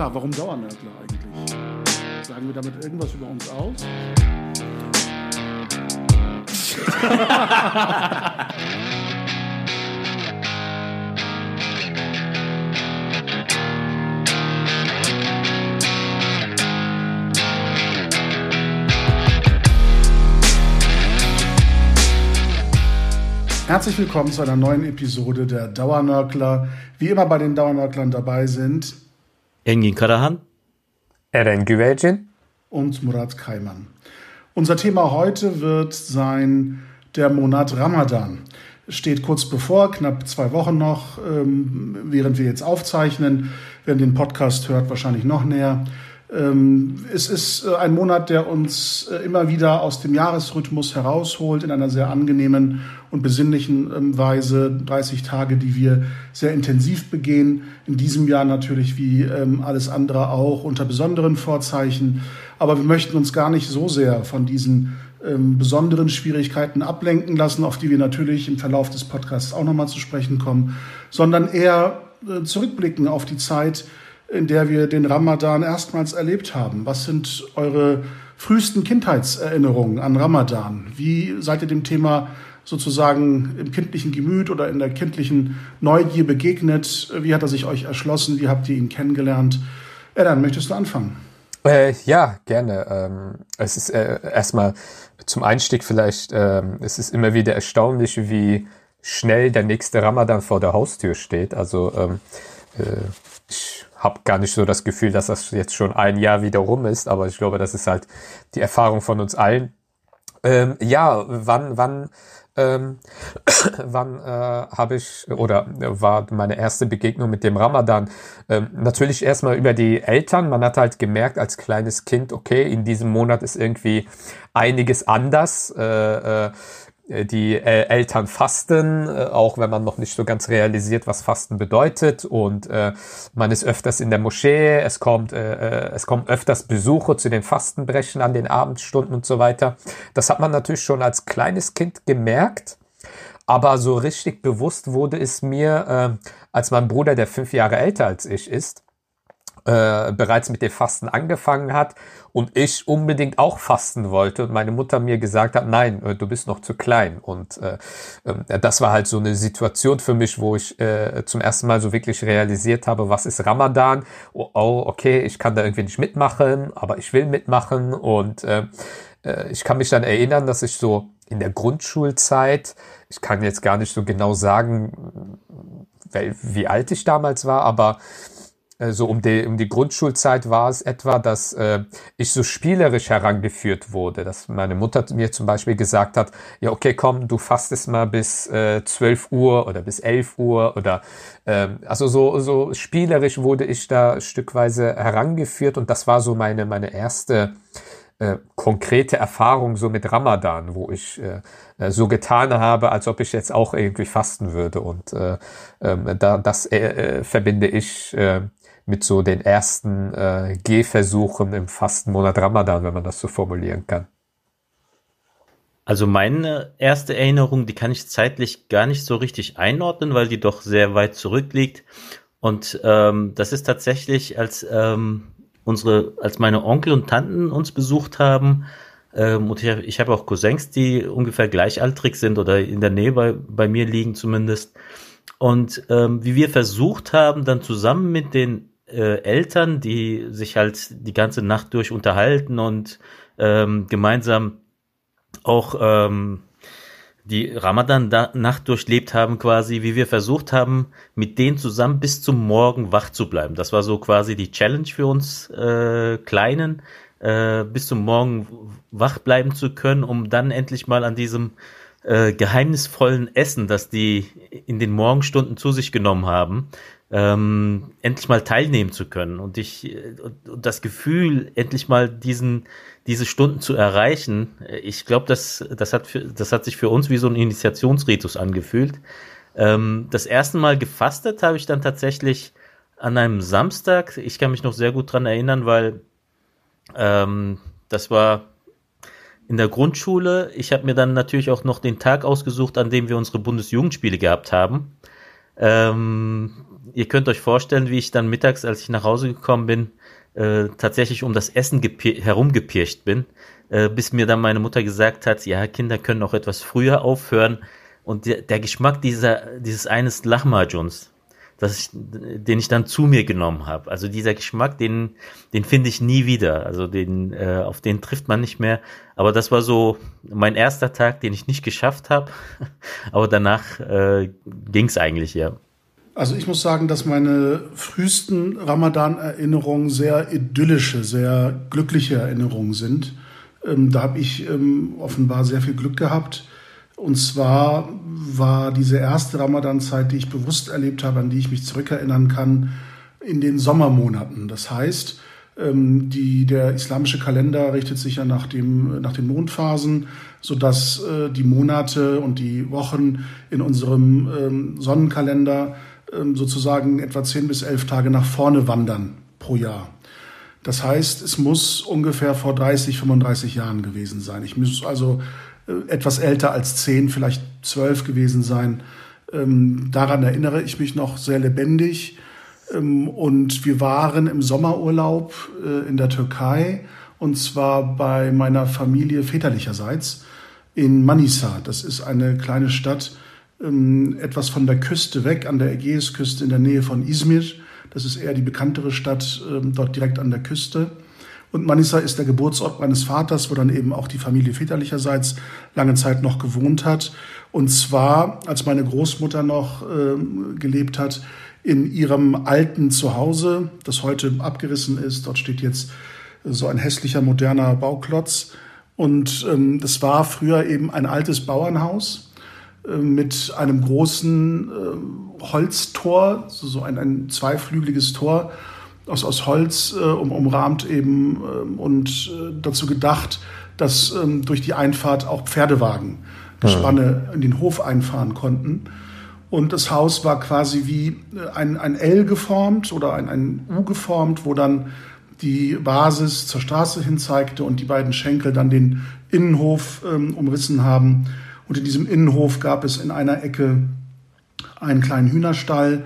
Ja, warum Dauernörgler eigentlich? Sagen wir damit irgendwas über uns aus? Herzlich willkommen zu einer neuen Episode der Dauernörkler. Wie immer bei den Dauernörklern dabei sind Engin Karahan, Eren Güvecin und Murat Kaiman. Unser Thema heute wird sein der Monat Ramadan. Steht kurz bevor, knapp zwei Wochen noch, ähm, während wir jetzt aufzeichnen. Wer den Podcast hört, wahrscheinlich noch näher. Ähm, es ist äh, ein Monat, der uns äh, immer wieder aus dem Jahresrhythmus herausholt in einer sehr angenehmen und besinnlichen ähm, Weise. 30 Tage, die wir sehr intensiv begehen. In diesem Jahr natürlich wie ähm, alles andere auch unter besonderen Vorzeichen. Aber wir möchten uns gar nicht so sehr von diesen besonderen Schwierigkeiten ablenken lassen, auf die wir natürlich im Verlauf des Podcasts auch nochmal zu sprechen kommen, sondern eher äh, zurückblicken auf die Zeit, in der wir den Ramadan erstmals erlebt haben. Was sind eure frühesten Kindheitserinnerungen an Ramadan? Wie seid ihr dem Thema sozusagen im kindlichen Gemüt oder in der kindlichen Neugier begegnet? Wie hat er sich euch erschlossen? Wie habt ihr ihn kennengelernt? Edan, möchtest du anfangen? Äh, ja, gerne. Ähm, es ist äh, erstmal zum Einstieg vielleicht, äh, es ist immer wieder erstaunlich, wie schnell der nächste Ramadan vor der Haustür steht. Also ähm, äh, ich habe gar nicht so das Gefühl, dass das jetzt schon ein Jahr wieder rum ist, aber ich glaube, das ist halt die Erfahrung von uns allen. Ähm, ja, wann, wann, ähm, wann äh, habe ich oder war meine erste Begegnung mit dem Ramadan? Ähm, natürlich erstmal über die Eltern. Man hat halt gemerkt als kleines Kind, okay, in diesem Monat ist irgendwie einiges anders. Äh, äh, die äh, Eltern fasten, äh, auch wenn man noch nicht so ganz realisiert, was Fasten bedeutet. Und äh, man ist öfters in der Moschee, es kommt, äh, äh, es kommen öfters Besuche zu den Fastenbrechen an den Abendstunden und so weiter. Das hat man natürlich schon als kleines Kind gemerkt. Aber so richtig bewusst wurde es mir, äh, als mein Bruder, der fünf Jahre älter als ich ist, äh, bereits mit dem Fasten angefangen hat und ich unbedingt auch fasten wollte und meine Mutter mir gesagt hat, nein, äh, du bist noch zu klein. Und äh, äh, das war halt so eine Situation für mich, wo ich äh, zum ersten Mal so wirklich realisiert habe, was ist Ramadan? Oh, oh, okay, ich kann da irgendwie nicht mitmachen, aber ich will mitmachen. Und äh, äh, ich kann mich dann erinnern, dass ich so in der Grundschulzeit, ich kann jetzt gar nicht so genau sagen, wie alt ich damals war, aber so um die, um die Grundschulzeit war es etwa, dass äh, ich so spielerisch herangeführt wurde, dass meine Mutter mir zum Beispiel gesagt hat, ja okay, komm, du fastest mal bis äh, 12 Uhr oder bis 11 Uhr oder ähm, also so, so spielerisch wurde ich da stückweise herangeführt und das war so meine, meine erste äh, konkrete Erfahrung so mit Ramadan, wo ich äh, äh so getan habe, als ob ich jetzt auch irgendwie fasten würde. Und äh, äh, da, das äh, äh, verbinde ich äh, mit so den ersten äh, Gehversuchen im Fastenmonat Ramadan, wenn man das so formulieren kann. Also meine erste Erinnerung, die kann ich zeitlich gar nicht so richtig einordnen, weil die doch sehr weit zurückliegt. Und ähm, das ist tatsächlich, als ähm, unsere, als meine Onkel und Tanten uns besucht haben, ähm, und ich, ich habe auch Cousins, die ungefähr gleichaltrig sind oder in der Nähe bei, bei mir liegen zumindest. Und ähm, wie wir versucht haben, dann zusammen mit den äh, Eltern, die sich halt die ganze Nacht durch unterhalten und ähm, gemeinsam auch ähm, die Ramadan-Nacht durchlebt haben, quasi, wie wir versucht haben, mit denen zusammen bis zum Morgen wach zu bleiben. Das war so quasi die Challenge für uns äh, Kleinen, äh, bis zum Morgen wach bleiben zu können, um dann endlich mal an diesem äh, geheimnisvollen Essen, das die in den Morgenstunden zu sich genommen haben, ähm, endlich mal teilnehmen zu können und ich und das Gefühl endlich mal diesen diese Stunden zu erreichen ich glaube das das hat für, das hat sich für uns wie so ein Initiationsritus angefühlt. Ähm, das erste Mal gefastet habe ich dann tatsächlich an einem Samstag. Ich kann mich noch sehr gut dran erinnern weil ähm, das war in der Grundschule. Ich habe mir dann natürlich auch noch den Tag ausgesucht an dem wir unsere Bundesjugendspiele gehabt haben Ähm, ihr könnt euch vorstellen, wie ich dann mittags, als ich nach Hause gekommen bin, äh, tatsächlich um das Essen herumgepircht bin, äh, bis mir dann meine Mutter gesagt hat, ja, Kinder können auch etwas früher aufhören. Und der, der Geschmack dieser, dieses eines Lahmacun, dass ich, den ich dann zu mir genommen habe. Also dieser Geschmack, den, den finde ich nie wieder. Also den, äh, auf den trifft man nicht mehr. Aber das war so mein erster Tag, den ich nicht geschafft habe. Aber danach äh, ging es eigentlich ja. Also ich muss sagen, dass meine frühesten Ramadan-Erinnerungen sehr idyllische, sehr glückliche Erinnerungen sind. Ähm, da habe ich ähm, offenbar sehr viel Glück gehabt. Und zwar war diese erste Ramadan-Zeit, die ich bewusst erlebt habe, an die ich mich zurückerinnern kann, in den Sommermonaten. Das heißt, ähm, die, der islamische Kalender richtet sich ja nach, dem, nach den Mondphasen, sodass äh, die Monate und die Wochen in unserem ähm, Sonnenkalender ähm, sozusagen etwa zehn bis elf Tage nach vorne wandern pro Jahr. Das heißt, es muss ungefähr vor 30, 35 Jahren gewesen sein. Ich muss also etwas älter als zehn, vielleicht zwölf gewesen sein. Ähm, daran erinnere ich mich noch sehr lebendig. Ähm, und wir waren im Sommerurlaub äh, in der Türkei und zwar bei meiner Familie väterlicherseits in Manisa. Das ist eine kleine Stadt ähm, etwas von der Küste weg, an der Ägäisküste in der Nähe von Izmir. Das ist eher die bekanntere Stadt ähm, dort direkt an der Küste. Und Manisa ist der Geburtsort meines Vaters, wo dann eben auch die Familie väterlicherseits lange Zeit noch gewohnt hat. Und zwar, als meine Großmutter noch äh, gelebt hat, in ihrem alten Zuhause, das heute abgerissen ist. Dort steht jetzt so ein hässlicher moderner Bauklotz. Und ähm, das war früher eben ein altes Bauernhaus äh, mit einem großen äh, Holztor, so ein, ein zweiflügeliges Tor aus, aus Holz äh, um, umrahmt eben äh, und äh, dazu gedacht, dass ähm, durch die Einfahrt auch Pferdewagen, Gespanne ja. in den Hof einfahren konnten. Und das Haus war quasi wie äh, ein, ein L geformt oder ein, ein U geformt, wo dann die Basis zur Straße hin zeigte und die beiden Schenkel dann den Innenhof ähm, umrissen haben. Und in diesem Innenhof gab es in einer Ecke einen kleinen Hühnerstall,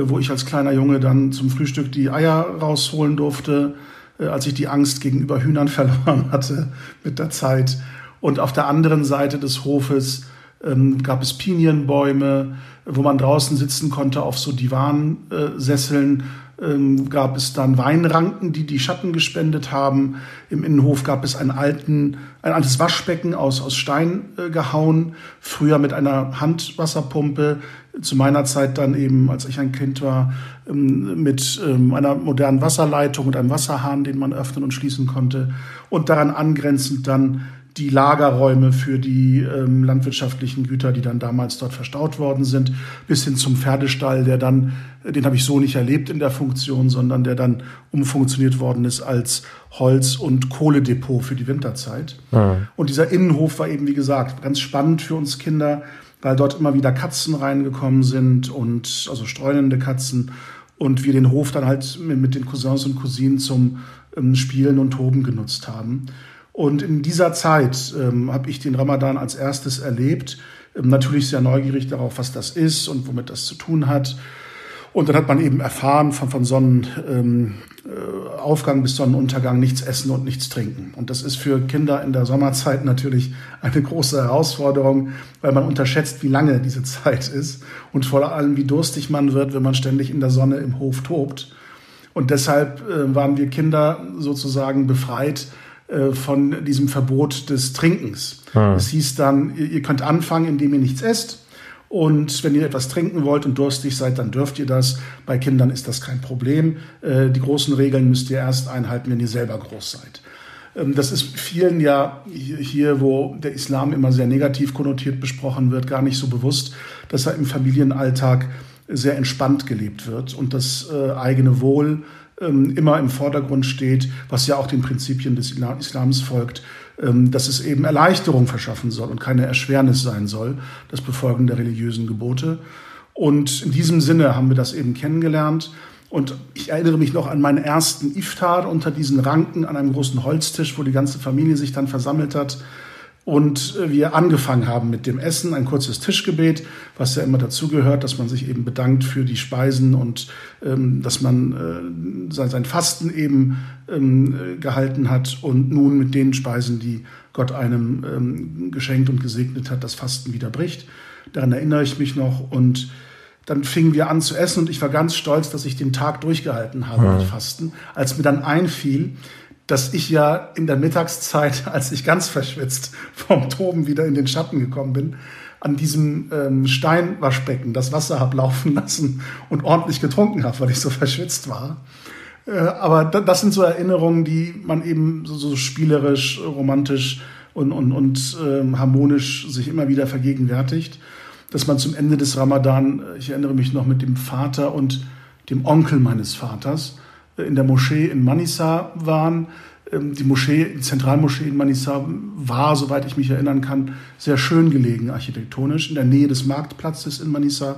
wo ich als kleiner Junge dann zum Frühstück die Eier rausholen durfte, äh, als ich die Angst gegenüber Hühnern verloren hatte mit der Zeit. Und auf der anderen Seite des Hofes ähm, gab es Pinienbäume, wo man draußen sitzen konnte auf so Divansesseln ähm, gab es dann Weinranken, die die Schatten gespendet haben. Im Innenhof gab es einen alten, ein altes Waschbecken aus, aus Stein äh, gehauen, früher mit einer Handwasserpumpe, zu meiner Zeit dann eben, als ich ein Kind war, ähm, mit ähm, einer modernen Wasserleitung und einem Wasserhahn, den man öffnen und schließen konnte. Und daran angrenzend dann die Lagerräume für die ähm, landwirtschaftlichen Güter, die dann damals dort verstaut worden sind, bis hin zum Pferdestall, der dann, den habe ich so nicht erlebt in der Funktion, sondern der dann umfunktioniert worden ist als Holz- und Kohledepot für die Winterzeit. Mhm. Und dieser Innenhof war eben, wie gesagt, ganz spannend für uns Kinder, weil dort immer wieder Katzen reingekommen sind und also streunende Katzen und wir den Hof dann halt mit den Cousins und Cousinen zum ähm, Spielen und Toben genutzt haben. Und in dieser Zeit ähm, habe ich den Ramadan als erstes erlebt. Ähm, natürlich sehr neugierig darauf, was das ist und womit das zu tun hat. Und dann hat man eben erfahren von, von Sonnenaufgang ähm, äh, bis Sonnenuntergang nichts essen und nichts trinken. Und das ist für Kinder in der Sommerzeit natürlich eine große Herausforderung, weil man unterschätzt, wie lange diese Zeit ist und vor allem, wie durstig man wird, wenn man ständig in der Sonne im Hof tobt. Und deshalb äh, waren wir Kinder sozusagen befreit, äh, von diesem Verbot des Trinkens. Hm. Es hieß dann, ihr könnt anfangen, indem ihr nichts esst. Und wenn ihr etwas trinken wollt und durstig seid, dann dürft ihr das. Bei Kindern ist das kein Problem. Äh, die großen Regeln müsst ihr erst einhalten, wenn ihr selber groß seid. Ähm, das ist vielen ja hier, wo der Islam immer sehr negativ konnotiert besprochen wird, gar nicht so bewusst, dass er im Familienalltag sehr entspannt gelebt wird und das äh, eigene Wohl ähm, immer im Vordergrund steht, was ja auch den Prinzipien des Islams folgt, dass es eben Erleichterung verschaffen soll und keine Erschwernis sein soll, das Befolgen der religiösen Gebote. Und in diesem Sinne haben wir das eben kennengelernt. Und ich erinnere mich noch an meinen ersten Iftar unter diesen Ranken an einem großen Holztisch, wo die ganze Familie sich dann versammelt hat. Und äh, wir angefangen haben mit dem Essen, ein kurzes Tischgebet, was ja immer dazugehört, dass man sich eben bedankt für die Speisen und ähm, dass man äh, sein, sein Fasten eben ähm, gehalten hat und nun mit den Speisen, die Gott einem ähm, geschenkt und gesegnet hat, das Fasten wieder bricht. Daran erinnere ich mich noch und dann fingen wir an zu essen und ich war ganz stolz, dass ich den Tag durchgehalten habe ja. mit Fasten. Als mir dann einfiel, dass ich ja in der Mittagszeit, als ich ganz verschwitzt vom Toben wieder in den Schatten gekommen bin, an diesem ähm, Steinwaschbecken das Wasser habe laufen lassen und ordentlich getrunken habe, weil ich so verschwitzt war. Äh, aber das sind so Erinnerungen, die man eben so, so spielerisch, romantisch und, und, und ähm, harmonisch sich immer wieder vergegenwärtigt. Dass man zum Ende des Ramadan, äh, ich erinnere mich noch mit dem Vater und dem Onkel meines Vaters, in der Moschee in Manisa waren. Ähm, die Moschee, die Zentralmoschee in Manisa war, soweit ich mich erinnern kann, sehr schön gelegen architektonisch, in der Nähe des Marktplatzes in Manisa,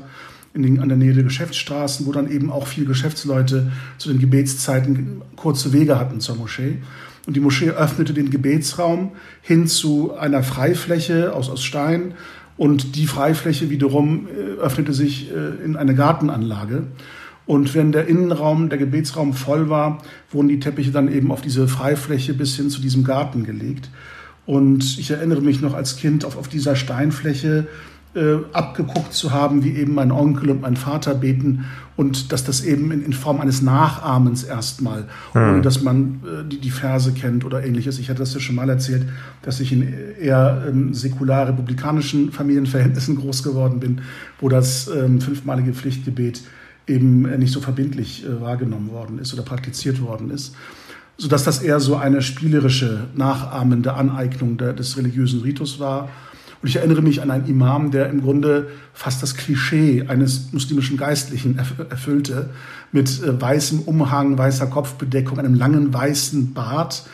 in den, an der Nähe der Geschäftsstraßen, wo dann eben auch viele Geschäftsleute zu den Gebetszeiten kurze Wege hatten zur Moschee. Und die Moschee öffnete den Gebetsraum hin zu einer Freifläche aus, aus Stein. Und die Freifläche wiederum äh, öffnete sich äh, in eine Gartenanlage. Und wenn der Innenraum, der Gebetsraum voll war, wurden die Teppiche dann eben auf diese Freifläche bis hin zu diesem Garten gelegt. Und ich erinnere mich noch als Kind auf, auf dieser Steinfläche äh, abgeguckt zu haben, wie eben mein Onkel und mein Vater beten und dass das eben in, in Form eines Nachahmens erstmal, mhm. ohne dass man äh, die, die Verse kennt oder ähnliches. Ich hatte das ja schon mal erzählt, dass ich in eher ähm, säkular republikanischen Familienverhältnissen groß geworden bin, wo das ähm, fünfmalige Pflichtgebet eben nicht so verbindlich äh, wahrgenommen worden ist oder praktiziert worden ist, sodass das eher so eine spielerische, nachahmende Aneignung des religiösen Ritus war. Und ich erinnere mich an einen Imam, der im Grunde fast das Klischee eines muslimischen Geistlichen erfüllte, mit äh, weißem Umhang, weißer Kopfbedeckung, einem langen weißen Bart,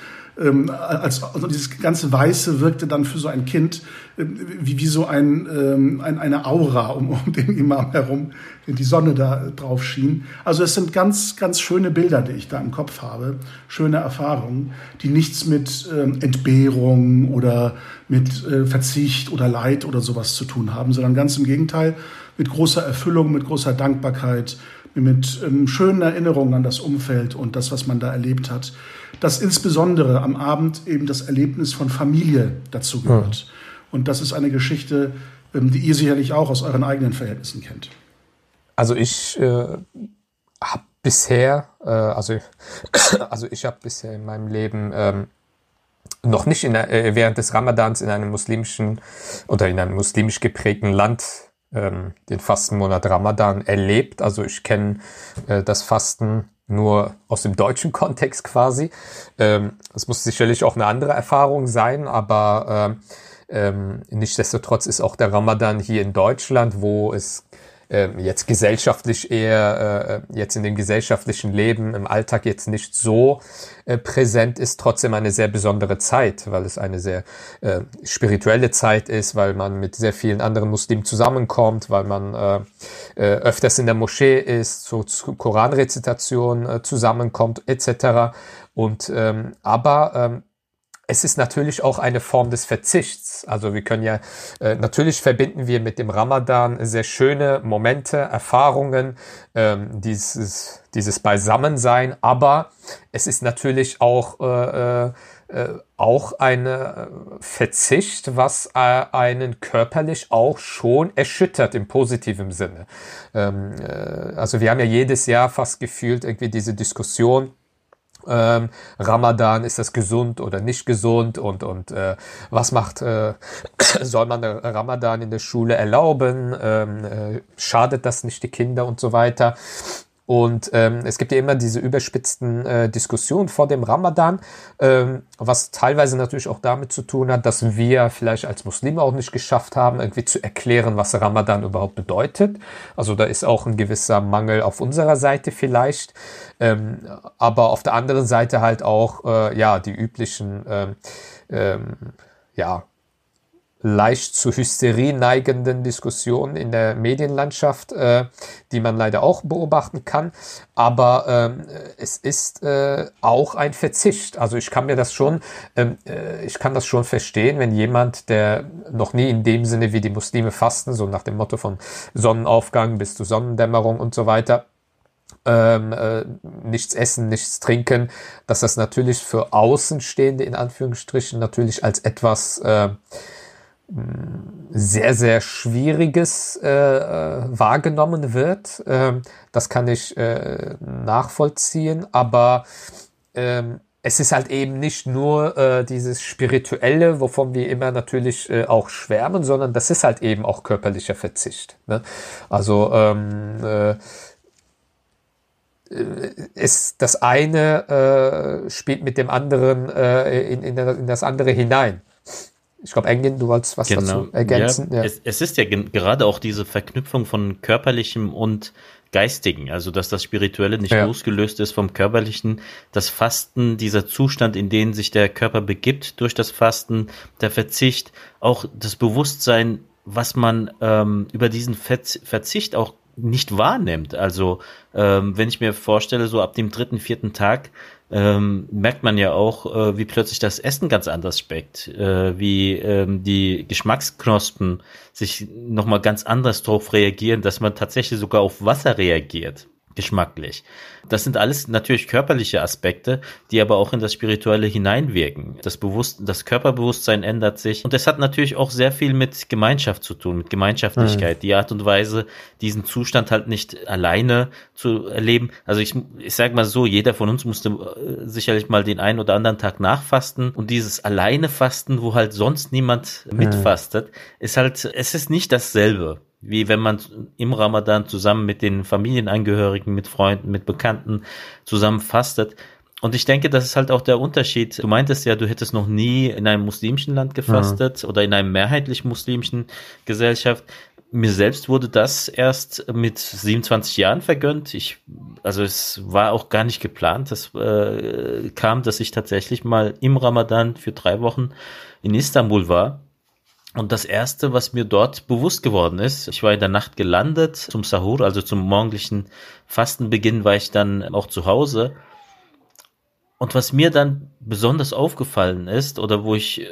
als, also dieses ganze Weiße wirkte dann für so ein Kind wie, wie so ein, ähm, ein, eine Aura um, um den Imam herum, wenn die Sonne da drauf schien. Also es sind ganz, ganz schöne Bilder, die ich da im Kopf habe, schöne Erfahrungen, die nichts mit ähm, Entbehrung oder mit äh, Verzicht oder Leid oder sowas zu tun haben, sondern ganz im Gegenteil mit großer Erfüllung, mit großer Dankbarkeit, mit ähm, schönen Erinnerungen an das Umfeld und das, was man da erlebt hat dass insbesondere am Abend eben das Erlebnis von Familie dazu gehört. Und das ist eine Geschichte, ähm, die ihr sicherlich auch aus euren eigenen Verhältnissen kennt. Also ich äh, habe bisher, äh, also, also ich habe bisher in meinem Leben ähm, noch nicht in, äh, während des Ramadans in einem muslimischen oder in einem muslimisch geprägten Land ähm, den Fastenmonat Ramadan erlebt. Also ich kenne äh, das Fasten nur aus dem deutschen Kontext quasi. Ähm, das muss sicherlich auch eine andere Erfahrung sein, aber ähm, ähm, nichtsdestotrotz ist auch der Ramadan hier in Deutschland, wo es ähm, jetzt gesellschaftlich eher, äh, jetzt in dem gesellschaftlichen Leben, im Alltag jetzt nicht so äh, präsent ist, trotzdem eine sehr besondere Zeit, weil es eine sehr äh, spirituelle Zeit ist, weil man mit sehr vielen anderen Muslimen zusammenkommt, weil man öfters in der Moschee ist, so zu Koranrezitation zusammenkommt, etc. Und ähm, aber ähm, es ist natürlich auch eine Form des Verzichts. Also wir können ja, äh, natürlich verbinden wir mit dem Ramadan sehr schöne Momente, Erfahrungen, ähm, dieses, dieses Beisammensein, aber es ist natürlich auch, äh, äh, äh auch eine Verzicht, was äh, einen körperlich auch schon erschüttert im positiven Sinne. Ähm, äh, also wir haben ja jedes Jahr fast gefühlt irgendwie diese Diskussion, ähm, Ramadan, ist das gesund oder nicht gesund und, und äh, was macht, äh, soll man Ramadan in der Schule erlauben, ähm, äh, schadet das nicht die Kinder und so weiter. Und ähm, es gibt ja immer diese überspitzten äh, Diskussionen vor dem Ramadan, ähm, was teilweise natürlich auch damit zu tun hat, dass wir vielleicht als Muslime auch nicht geschafft haben, irgendwie zu erklären, was Ramadan überhaupt bedeutet. Also da ist auch ein gewisser Mangel auf unserer Seite vielleicht. Ähm, aber auf der anderen Seite halt auch äh, ja die üblichen ähm, ähm, ja leicht zu Hysterie neigenden Diskussionen in der Medienlandschaft, äh, die man leider auch beobachten kann. Aber ähm, es ist äh, auch ein Verzicht. Also ich kann mir das schon, ähm, äh, ich kann das schon verstehen, wenn jemand, der noch nie in dem Sinne wie die Muslime fasten, so nach dem Motto von Sonnenaufgang bis zu Sonnendämmerung und so weiter, ähm, äh, nichts essen, nichts trinken, dass das natürlich für Außenstehende in Anführungsstrichen natürlich als etwas äh, sehr, sehr Schwieriges äh, äh, wahrgenommen wird. Ähm, das kann ich äh, nachvollziehen, aber ähm, es ist halt eben nicht nur äh, dieses Spirituelle, wovon wir immer natürlich äh, auch schwärmen, sondern das ist halt eben auch körperlicher Verzicht. Ne? Also ähm, äh, ist das eine äh, spielt mit dem anderen äh, in, in, in das andere hinein. Ich glaube, Engin, du wolltest was genau. dazu ergänzen. Ja, ja. Es, es, ist ja gerade auch diese Verknüpfung von körperlichem und geistigen, also dass das Spirituelle nicht ja. losgelöst ist vom körperlichen, das Fasten, dieser Zustand, in den sich der Körper begibt durch das Fasten, der Verzicht, auch das Bewusstsein, was man ähm, über diesen Verzicht auch nicht wahrnimmt. Also ähm, wenn ich mir vorstelle, so ab dem dritten, vierten Tag ähm, merkt man ja auch, äh, wie plötzlich das Essen ganz anders schmeckt, äh, wie ähm, die Geschmacksknospen sich nochmal ganz anders drauf reagieren, dass man tatsächlich sogar auf Wasser reagiert geschmacklich. Das sind alles natürlich körperliche Aspekte, die aber auch in das Spirituelle hineinwirken. Das Bewusst das Körperbewusstsein ändert sich und es hat natürlich auch sehr viel mit Gemeinschaft zu tun, mit Gemeinschaftlichkeit. Mhm. Die Art und Weise, diesen Zustand halt nicht alleine zu erleben. Also ich, ich sag mal so, jeder von uns musste äh, sicherlich mal den einen oder anderen Tag nachfasten und dieses alleine Fasten, wo halt sonst niemand mhm. mitfastet, ist halt, es ist nicht dasselbe wie wenn man im Ramadan zusammen mit den Familienangehörigen, mit Freunden, mit Bekannten zusammen fastet. Und ich denke, das ist halt auch der Unterschied. Du meintest ja, du hättest noch nie in einem muslimischen Land gefastet ja. oder in einem mehrheitlich muslimischen Gesellschaft. Mir selbst wurde das erst mit 27 Jahren vergönnt. Ich, also es war auch gar nicht geplant. Das äh, kam, dass ich tatsächlich mal im Ramadan für drei Wochen in Istanbul war und das erste, was mir dort bewusst geworden ist, ich war in der Nacht gelandet zum Sahur, also zum morgendlichen Fastenbeginn war ich dann auch zu Hause. Und was mir dann besonders aufgefallen ist, oder wo ich äh,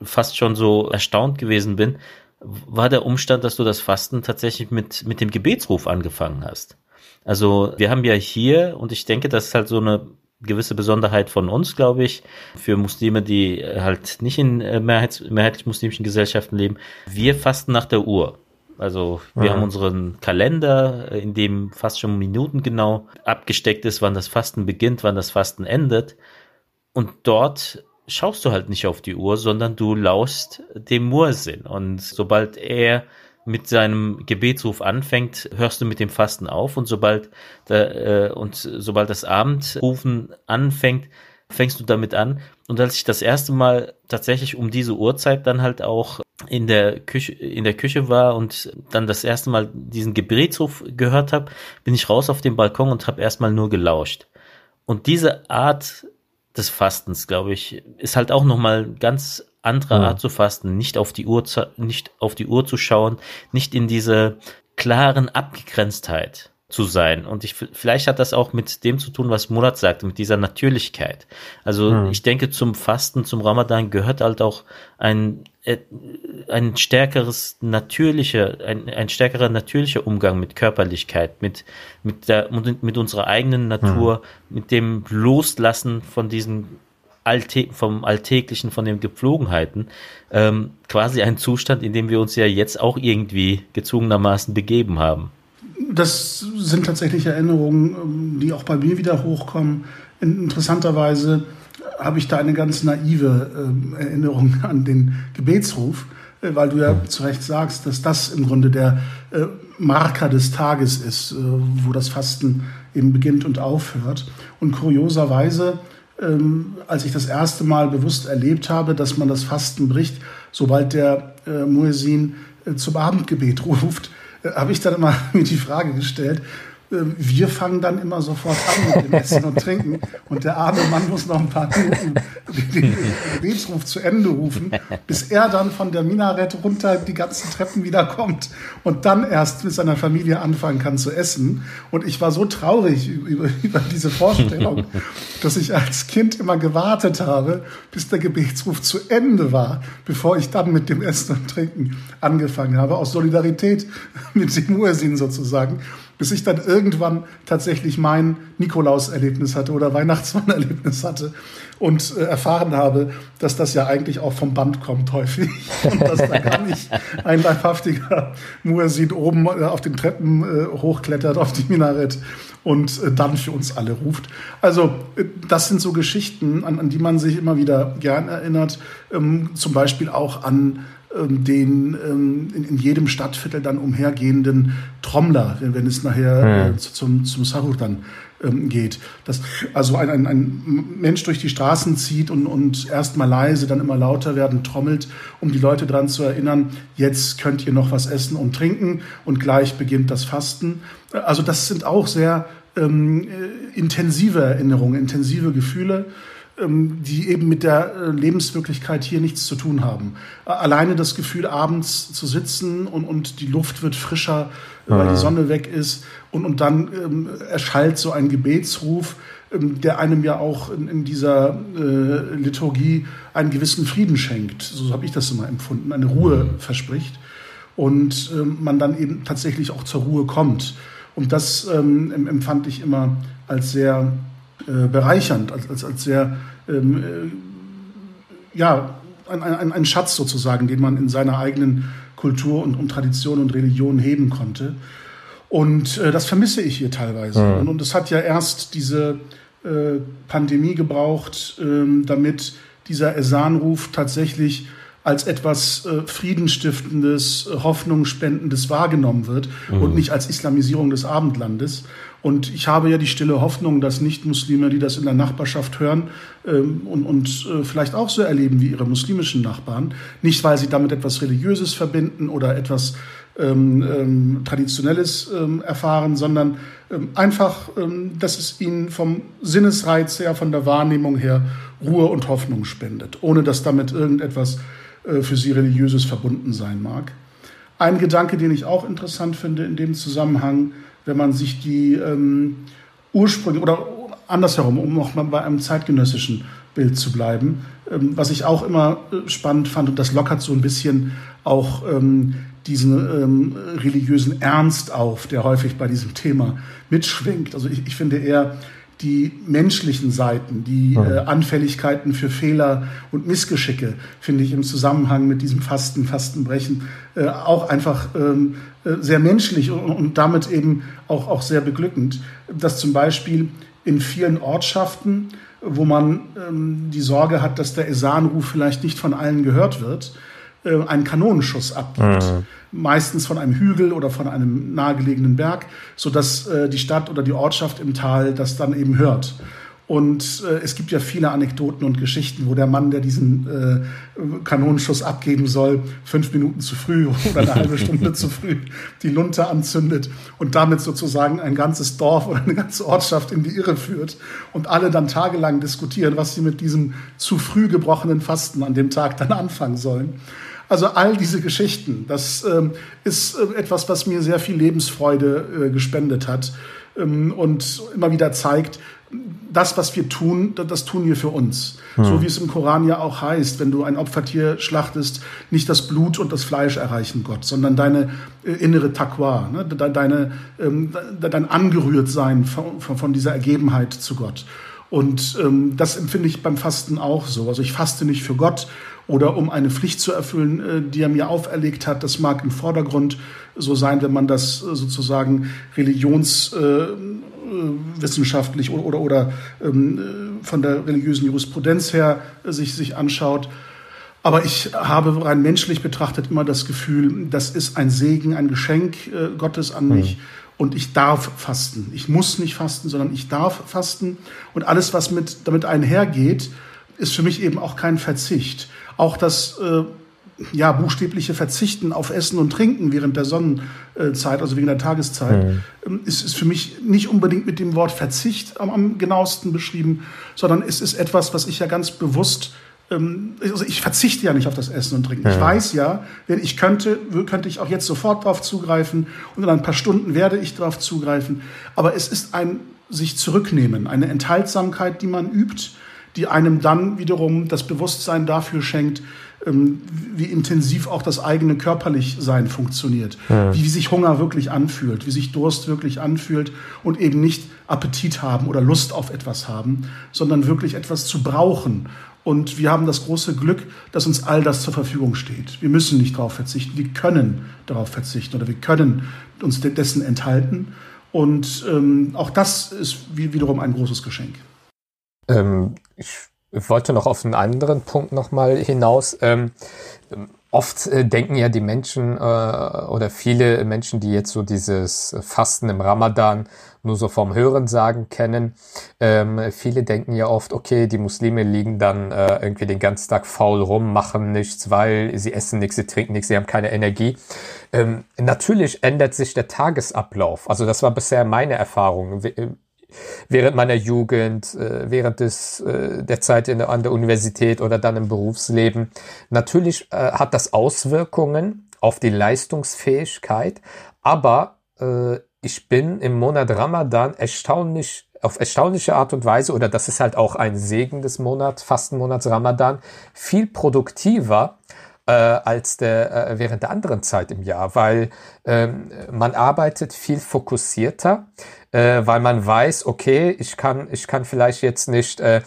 fast schon so erstaunt gewesen bin, war der Umstand, dass du das Fasten tatsächlich mit, mit dem Gebetsruf angefangen hast. Also wir haben ja hier, und ich denke, das ist halt so eine gewisse Besonderheit von uns, glaube ich, für Muslime, die äh, halt nicht in äh, mehrheits, mehrheitlich muslimischen Gesellschaften leben. Wir fasten nach der Uhr. Also wir mhm. haben unseren Kalender, äh, in dem fast schon Minuten genau abgesteckt ist, wann das Fasten beginnt, wann das Fasten endet. Und dort schaust du halt nicht auf die Uhr, sondern du lauschst dem Mursinn. Und sobald er mit seinem Gebetsruf anfängt, hörst du mit dem Fasten auf und sobald der, äh, und sobald das Abendrufen anfängt, fängst du damit an. Und als ich das erste Mal tatsächlich um diese Uhrzeit dann halt auch in der Küche, in der Küche war und dann das erste Mal diesen Gebetsruf gehört habe, bin ich raus auf den Balkon und habe erstmal nur gelauscht. Und diese Art des Fastens, glaube ich, ist halt auch nochmal ganz andere mhm. Art zu fasten, nicht auf die Uhr, zu, nicht auf die Uhr zu schauen, nicht in diese klaren Abgegrenztheit zu sein. Und ich, vielleicht hat das auch mit dem zu tun, was Murat sagte, mit dieser Natürlichkeit. Also mhm. ich denke, zum Fasten, zum Ramadan gehört halt auch ein, äh, ein stärkeres natürlicher, ein, ein stärkerer natürlicher Umgang mit Körperlichkeit, mit, mit der, mit unserer eigenen Natur, mhm. mit dem Loslassen von diesen Alltä vom Alltäglichen, von den Gepflogenheiten, ähm, quasi ein Zustand, in dem wir uns ja jetzt auch irgendwie gezwungenermaßen begeben haben. Das sind tatsächlich Erinnerungen, ähm, die auch bei mir wieder hochkommen. Interessanterweise habe ich da eine ganz naive äh, Erinnerung an den Gebetsruf, äh, weil du ja zu Recht sagst, dass das im Grunde der äh, Marker des Tages ist, äh, wo das Fasten eben beginnt und aufhört. Und kurioserweise ähm, als ich das erste Mal bewusst erlebt habe, dass man das Fasten bricht, sobald der äh, Muezzin äh, zum Abendgebet ruft, äh, habe ich dann immer mir die Frage gestellt, wir fangen dann immer sofort an mit dem Essen und Trinken und der arme Mann muss noch ein paar Minuten den Gebetsruf zu Ende rufen, bis er dann von der Minarett runter die ganzen Treppen wieder kommt und dann erst mit seiner Familie anfangen kann zu essen. Und ich war so traurig über, über diese Vorstellung, dass ich als Kind immer gewartet habe, bis der Gebetsruf zu Ende war, bevor ich dann mit dem Essen und Trinken angefangen habe, aus Solidarität mit dem Muezzin sozusagen bis ich dann irgendwann tatsächlich mein Nikolaus-Erlebnis hatte oder Weihnachtsmann-Erlebnis hatte und äh, erfahren habe, dass das ja eigentlich auch vom Band kommt häufig und dass da gar nicht ein leibhaftiger Muezzin oben äh, auf den Treppen äh, hochklettert auf die Minarett und äh, dann für uns alle ruft. Also äh, das sind so Geschichten, an, an die man sich immer wieder gern erinnert, ähm, zum Beispiel auch an den ähm, in, in, jedem Stadtviertel dann umhergehenden Trommler, wenn, es nachher äh, zum, zum Sahur dann ähm, geht. Dass also ein, ein, ein Mensch durch die Straßen zieht und, und erst mal leise, dann immer lauter werden, trommelt, um die Leute daran zu erinnern, jetzt könnt ihr noch was essen und trinken und gleich beginnt das Fasten. Also das sind auch sehr ähm, äh, intensive Erinnerungen, intensive Gefühle. Ähm, die eben mit der äh, Lebenswirklichkeit hier nichts zu tun haben. Alleine das Gefühl, abends zu sitzen und, und die Luft wird frischer, weil die Sonne weg ist und, und dann ähm, erschallt so ein Gebetsruf, ähm, der einem ja auch in, in dieser äh, Liturgie einen gewissen Frieden schenkt. So habe ich das immer empfunden, eine Ruhe mhm. verspricht und ähm, man dann eben tatsächlich auch zur Ruhe kommt. Und das ähm, empfand ich immer als sehr äh, bereichernd, als, als, als sehr, ähm, äh, ja, ein, ein, ein Schatz sozusagen, den man in seiner eigenen Kultur und, und Tradition und Religion heben konnte. Und äh, das vermisse ich hier teilweise. Mhm. Und, und es hat ja erst diese äh, Pandemie gebraucht, ähm, damit dieser Esanruf tatsächlich als etwas äh, Friedenstiftendes, äh, Hoffnungsspendendes wahrgenommen wird mhm. und nicht als Islamisierung des Abendlandes. Und ich habe ja die stille Hoffnung, dass Nicht-Muslime, die das in der Nachbarschaft hören ähm, und, und äh, vielleicht auch so erleben wie ihre muslimischen Nachbarn, nicht weil sie damit etwas Religiöses verbinden oder etwas ähm, ähm, Traditionelles ähm, erfahren, sondern ähm, einfach, ähm, dass es ihnen vom Sinnesreiz her, von der Wahrnehmung her Ruhe und Hoffnung spendet, ohne dass damit irgendetwas äh, für sie religiöses verbunden sein mag. Ein Gedanke, den ich auch interessant finde in dem Zusammenhang, wenn man sich die ähm, Ursprünge oder andersherum, um noch mal bei einem zeitgenössischen Bild zu bleiben, ähm, was ich auch immer äh, spannend fand und das lockert so ein bisschen auch ähm, diesen ähm, religiösen Ernst auf, der häufig bei diesem Thema mitschwingt. Also ich, ich finde eher die menschlichen Seiten, die äh, Anfälligkeiten für Fehler und Missgeschicke, finde ich im Zusammenhang mit diesem Fasten, Fastenbrechen äh, auch einfach ähm, äh, sehr menschlich und, und, damit eben auch, auch sehr beglückend. Dass zum Beispiel in vielen Ortschaften, wo man ähm, die Sorge hat, dass der Esanruf vielleicht nicht von allen gehört wird, äh, einen Kanonenschuss abgibt. Mhm meistens von einem Hügel oder von einem nahegelegenen Berg, sodass äh, die Stadt oder die Ortschaft im Tal das dann eben hört. Und äh, es gibt ja viele Anekdoten und Geschichten, wo der Mann, der diesen äh, Kanonenschuss abgeben soll, fünf Minuten zu früh oder eine halbe Stunde zu früh die Lunte anzündet und damit sozusagen ein ganzes Dorf oder eine ganze Ortschaft in die Irre führt und alle dann tagelang diskutieren, was sie mit diesem zu früh gebrochenen Fasten an dem Tag dann anfangen sollen. Also all diese Geschichten, das ähm, ist äh, etwas, was mir sehr viel Lebensfreude äh, gespendet hat ähm, und immer wieder zeigt, das, was wir tun, das tun wir für uns. Hm. So wie es im Koran ja auch heißt, wenn du ein Opfertier schlachtest, nicht das Blut und das Fleisch erreichen Gott, sondern deine äh, innere Taqwa, ne? deine, ähm, dein Angerührtsein von, von dieser Ergebenheit zu Gott. Und ähm, das empfinde ich beim Fasten auch so. Also ich faste nicht für Gott oder um eine Pflicht zu erfüllen, äh, die er mir auferlegt hat. Das mag im Vordergrund so sein, wenn man das äh, sozusagen religionswissenschaftlich äh, oder, oder, oder ähm, von der religiösen Jurisprudenz her sich, sich anschaut. Aber ich habe rein menschlich betrachtet immer das Gefühl, das ist ein Segen, ein Geschenk Gottes an mich. Mhm. Und ich darf fasten. Ich muss nicht fasten, sondern ich darf fasten. Und alles, was mit, damit einhergeht, ist für mich eben auch kein Verzicht. Auch das äh, ja, buchstäbliche Verzichten auf Essen und Trinken während der Sonnenzeit, also während der Tageszeit, mhm. Ist, ist für mich nicht unbedingt mit dem Wort Verzicht am, am genauesten beschrieben, sondern es ist etwas, was ich ja ganz bewusst ähm, also ich verzichte ja nicht auf das Essen und Trinken. Ja. Ich weiß ja, wenn ich könnte, könnte ich auch jetzt sofort darauf zugreifen und in ein paar Stunden werde ich darauf zugreifen. Aber es ist ein sich zurücknehmen, eine Enthaltsamkeit, die man übt, die einem dann wiederum das Bewusstsein dafür schenkt, ähm, wie intensiv auch das eigene Körperlichsein funktioniert, ja. wie, wie sich Hunger wirklich anfühlt, wie sich Durst wirklich anfühlt und eben nicht Appetit haben oder Lust auf etwas haben, sondern wirklich etwas zu brauchen und wir haben das große Glück, dass uns all das zur Verfügung steht. Wir müssen nicht darauf verzichten, wir können darauf verzichten oder wir können uns dessen enthalten. Und ähm, auch das ist wiederum ein großes Geschenk. Ähm, ich wollte noch auf einen anderen Punkt nochmal hinaus. Ähm, oft äh, denken ja die Menschen äh, oder viele Menschen, die jetzt so dieses Fasten im Ramadan nur so vom Hörensagen kennen, ähm, viele denken ja oft, okay, die Muslime liegen dann äh, irgendwie den ganzen Tag faul rum, machen nichts, weil sie essen nichts, sie trinken nichts, sie haben keine Energie. Ähm, natürlich ändert sich der Tagesablauf. Also das war bisher meine Erfahrung während meiner Jugend, äh, während des, äh, der Zeit in, an der Universität oder dann im Berufsleben. Natürlich äh, hat das Auswirkungen auf die Leistungsfähigkeit, aber äh, ich bin im Monat Ramadan erstaunlich auf erstaunliche Art und Weise, oder das ist halt auch ein Segen des Monats, Fastenmonats Ramadan, viel produktiver äh, als der, äh, während der anderen Zeit im Jahr, weil ähm, man arbeitet viel fokussierter äh, weil man weiß, okay, ich kann, ich kann vielleicht jetzt nicht äh,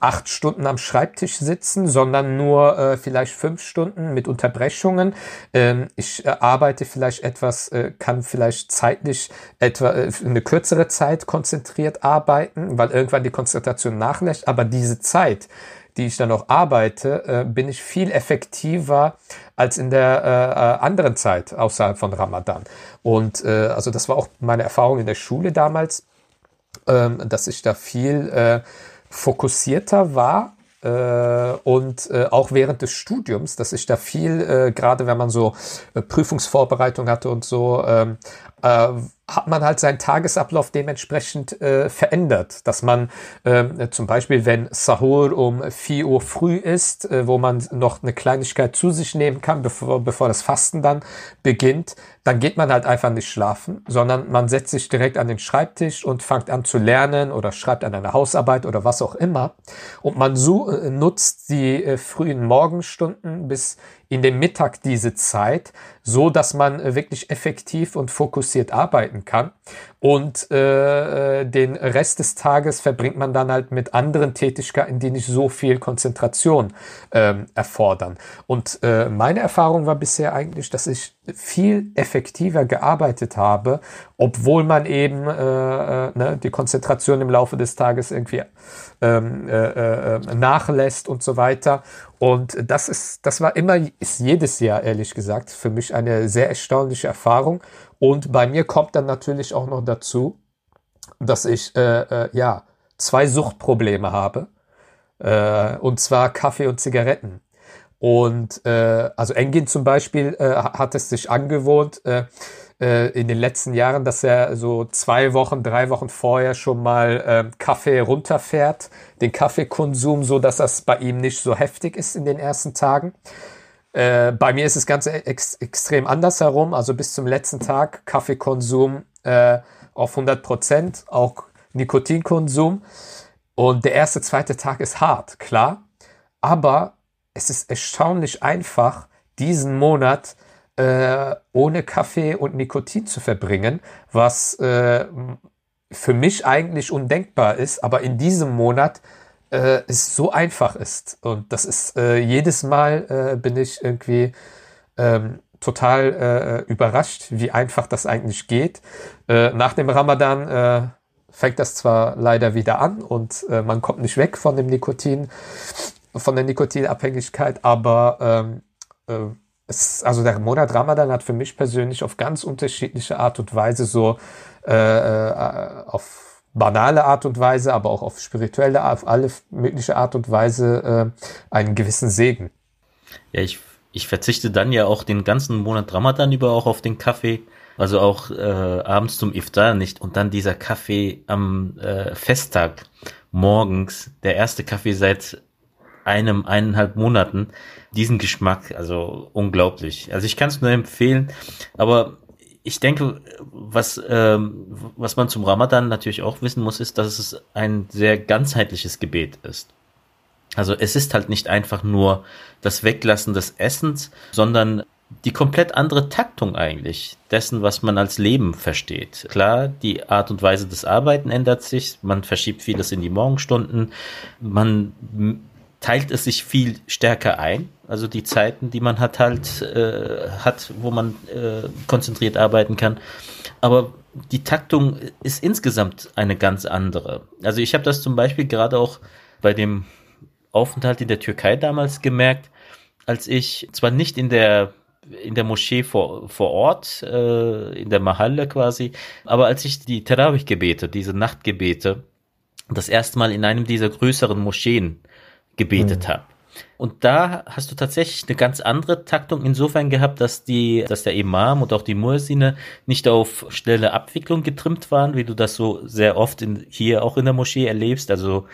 acht Stunden am Schreibtisch sitzen, sondern nur äh, vielleicht fünf Stunden mit Unterbrechungen. Ähm, ich äh, arbeite vielleicht etwas, äh, kann vielleicht zeitlich etwa äh, eine kürzere Zeit konzentriert arbeiten, weil irgendwann die Konzentration nachlässt. Aber diese Zeit, die ich dann noch arbeite, äh, bin ich viel effektiver als in der äh, äh, anderen Zeit außerhalb von Ramadan. Und äh, also das war auch meine Erfahrung in der Schule damals, ähm, dass ich da viel äh, fokussierter war äh, und äh, auch während des Studiums, dass ich da viel, äh, gerade wenn man so äh, Prüfungsvorbereitung hatte und so, ähm, äh, hat man halt seinen Tagesablauf dementsprechend äh, verändert. Dass man äh, zum Beispiel, wenn Sahur um 4 Uhr früh ist, äh, wo man noch eine Kleinigkeit zu sich nehmen kann, bevor, bevor das Fasten dann beginnt, dann geht man halt einfach nicht schlafen, sondern man setzt sich direkt an den Schreibtisch und fängt an zu lernen oder schreibt an einer Hausarbeit oder was auch immer. Und man so, äh, nutzt die äh, frühen Morgenstunden bis in dem Mittag diese Zeit, so dass man äh, wirklich effektiv und fokussiert arbeiten kann. Und äh, den Rest des Tages verbringt man dann halt mit anderen Tätigkeiten, die nicht so viel Konzentration ähm, erfordern. Und äh, meine Erfahrung war bisher eigentlich, dass ich viel effektiver gearbeitet habe, obwohl man eben äh, äh, ne, die Konzentration im Laufe des Tages irgendwie ähm, äh, äh, nachlässt und so weiter. Und das ist, das war immer, ist jedes Jahr ehrlich gesagt für mich eine sehr erstaunliche Erfahrung. Und bei mir kommt dann natürlich auch noch dazu, dass ich äh, äh, ja zwei Suchtprobleme habe. Äh, und zwar Kaffee und Zigaretten. Und äh, also Engin zum Beispiel äh, hat es sich angewohnt, äh, in den letzten Jahren, dass er so zwei Wochen, drei Wochen vorher schon mal äh, Kaffee runterfährt, den Kaffeekonsum, so dass das bei ihm nicht so heftig ist in den ersten Tagen. Äh, bei mir ist es ganz ex extrem andersherum, also bis zum letzten Tag Kaffeekonsum äh, auf 100 Prozent, auch Nikotinkonsum. Und der erste, zweite Tag ist hart, klar. Aber es ist erstaunlich einfach, diesen Monat äh, ohne Kaffee und Nikotin zu verbringen, was äh, für mich eigentlich undenkbar ist, aber in diesem Monat äh, es so einfach ist. Und das ist äh, jedes Mal äh, bin ich irgendwie ähm, total äh, überrascht, wie einfach das eigentlich geht. Äh, nach dem Ramadan äh, fängt das zwar leider wieder an und man kommt nicht weg von dem Nikotin, von der Nikotinabhängigkeit, aber ähm, äh, es, also der Monat Ramadan hat für mich persönlich auf ganz unterschiedliche Art und Weise so auf banale Art und Weise, aber auch auf spirituelle, auf alle mögliche Art und Weise äh, einen gewissen Segen. Ja, ich ich verzichte dann ja auch den ganzen Monat Ramadan über auch auf den Kaffee. Also auch äh, abends zum Iftar nicht. Und dann dieser Kaffee am äh, Festtag morgens, der erste Kaffee seit einem, eineinhalb Monaten, diesen Geschmack, also unglaublich. Also ich kann es nur empfehlen, aber ich denke, was, ähm, was man zum Ramadan natürlich auch wissen muss, ist, dass es ein sehr ganzheitliches Gebet ist. Also es ist halt nicht einfach nur das Weglassen des Essens, sondern die komplett andere Taktung eigentlich dessen, was man als Leben versteht. Klar, die Art und Weise des Arbeiten ändert sich, man verschiebt vieles in die Morgenstunden, man teilt es sich viel stärker ein. Also die Zeiten, die man hat, halt äh, hat, wo man äh, konzentriert arbeiten kann. Aber die Taktung ist insgesamt eine ganz andere. Also ich habe das zum Beispiel gerade auch bei dem Aufenthalt in der Türkei damals gemerkt, als ich zwar nicht in der in der Moschee vor, vor Ort, äh, in der Mahalle quasi, aber als ich die Tarawih-Gebete, diese Nachtgebete, das erste Mal in einem dieser größeren Moscheen gebetet mhm. habe. Und da hast du tatsächlich eine ganz andere Taktung insofern gehabt, dass die, dass der Imam und auch die Mursine nicht auf schnelle Abwicklung getrimmt waren, wie du das so sehr oft in, hier auch in der Moschee erlebst. Also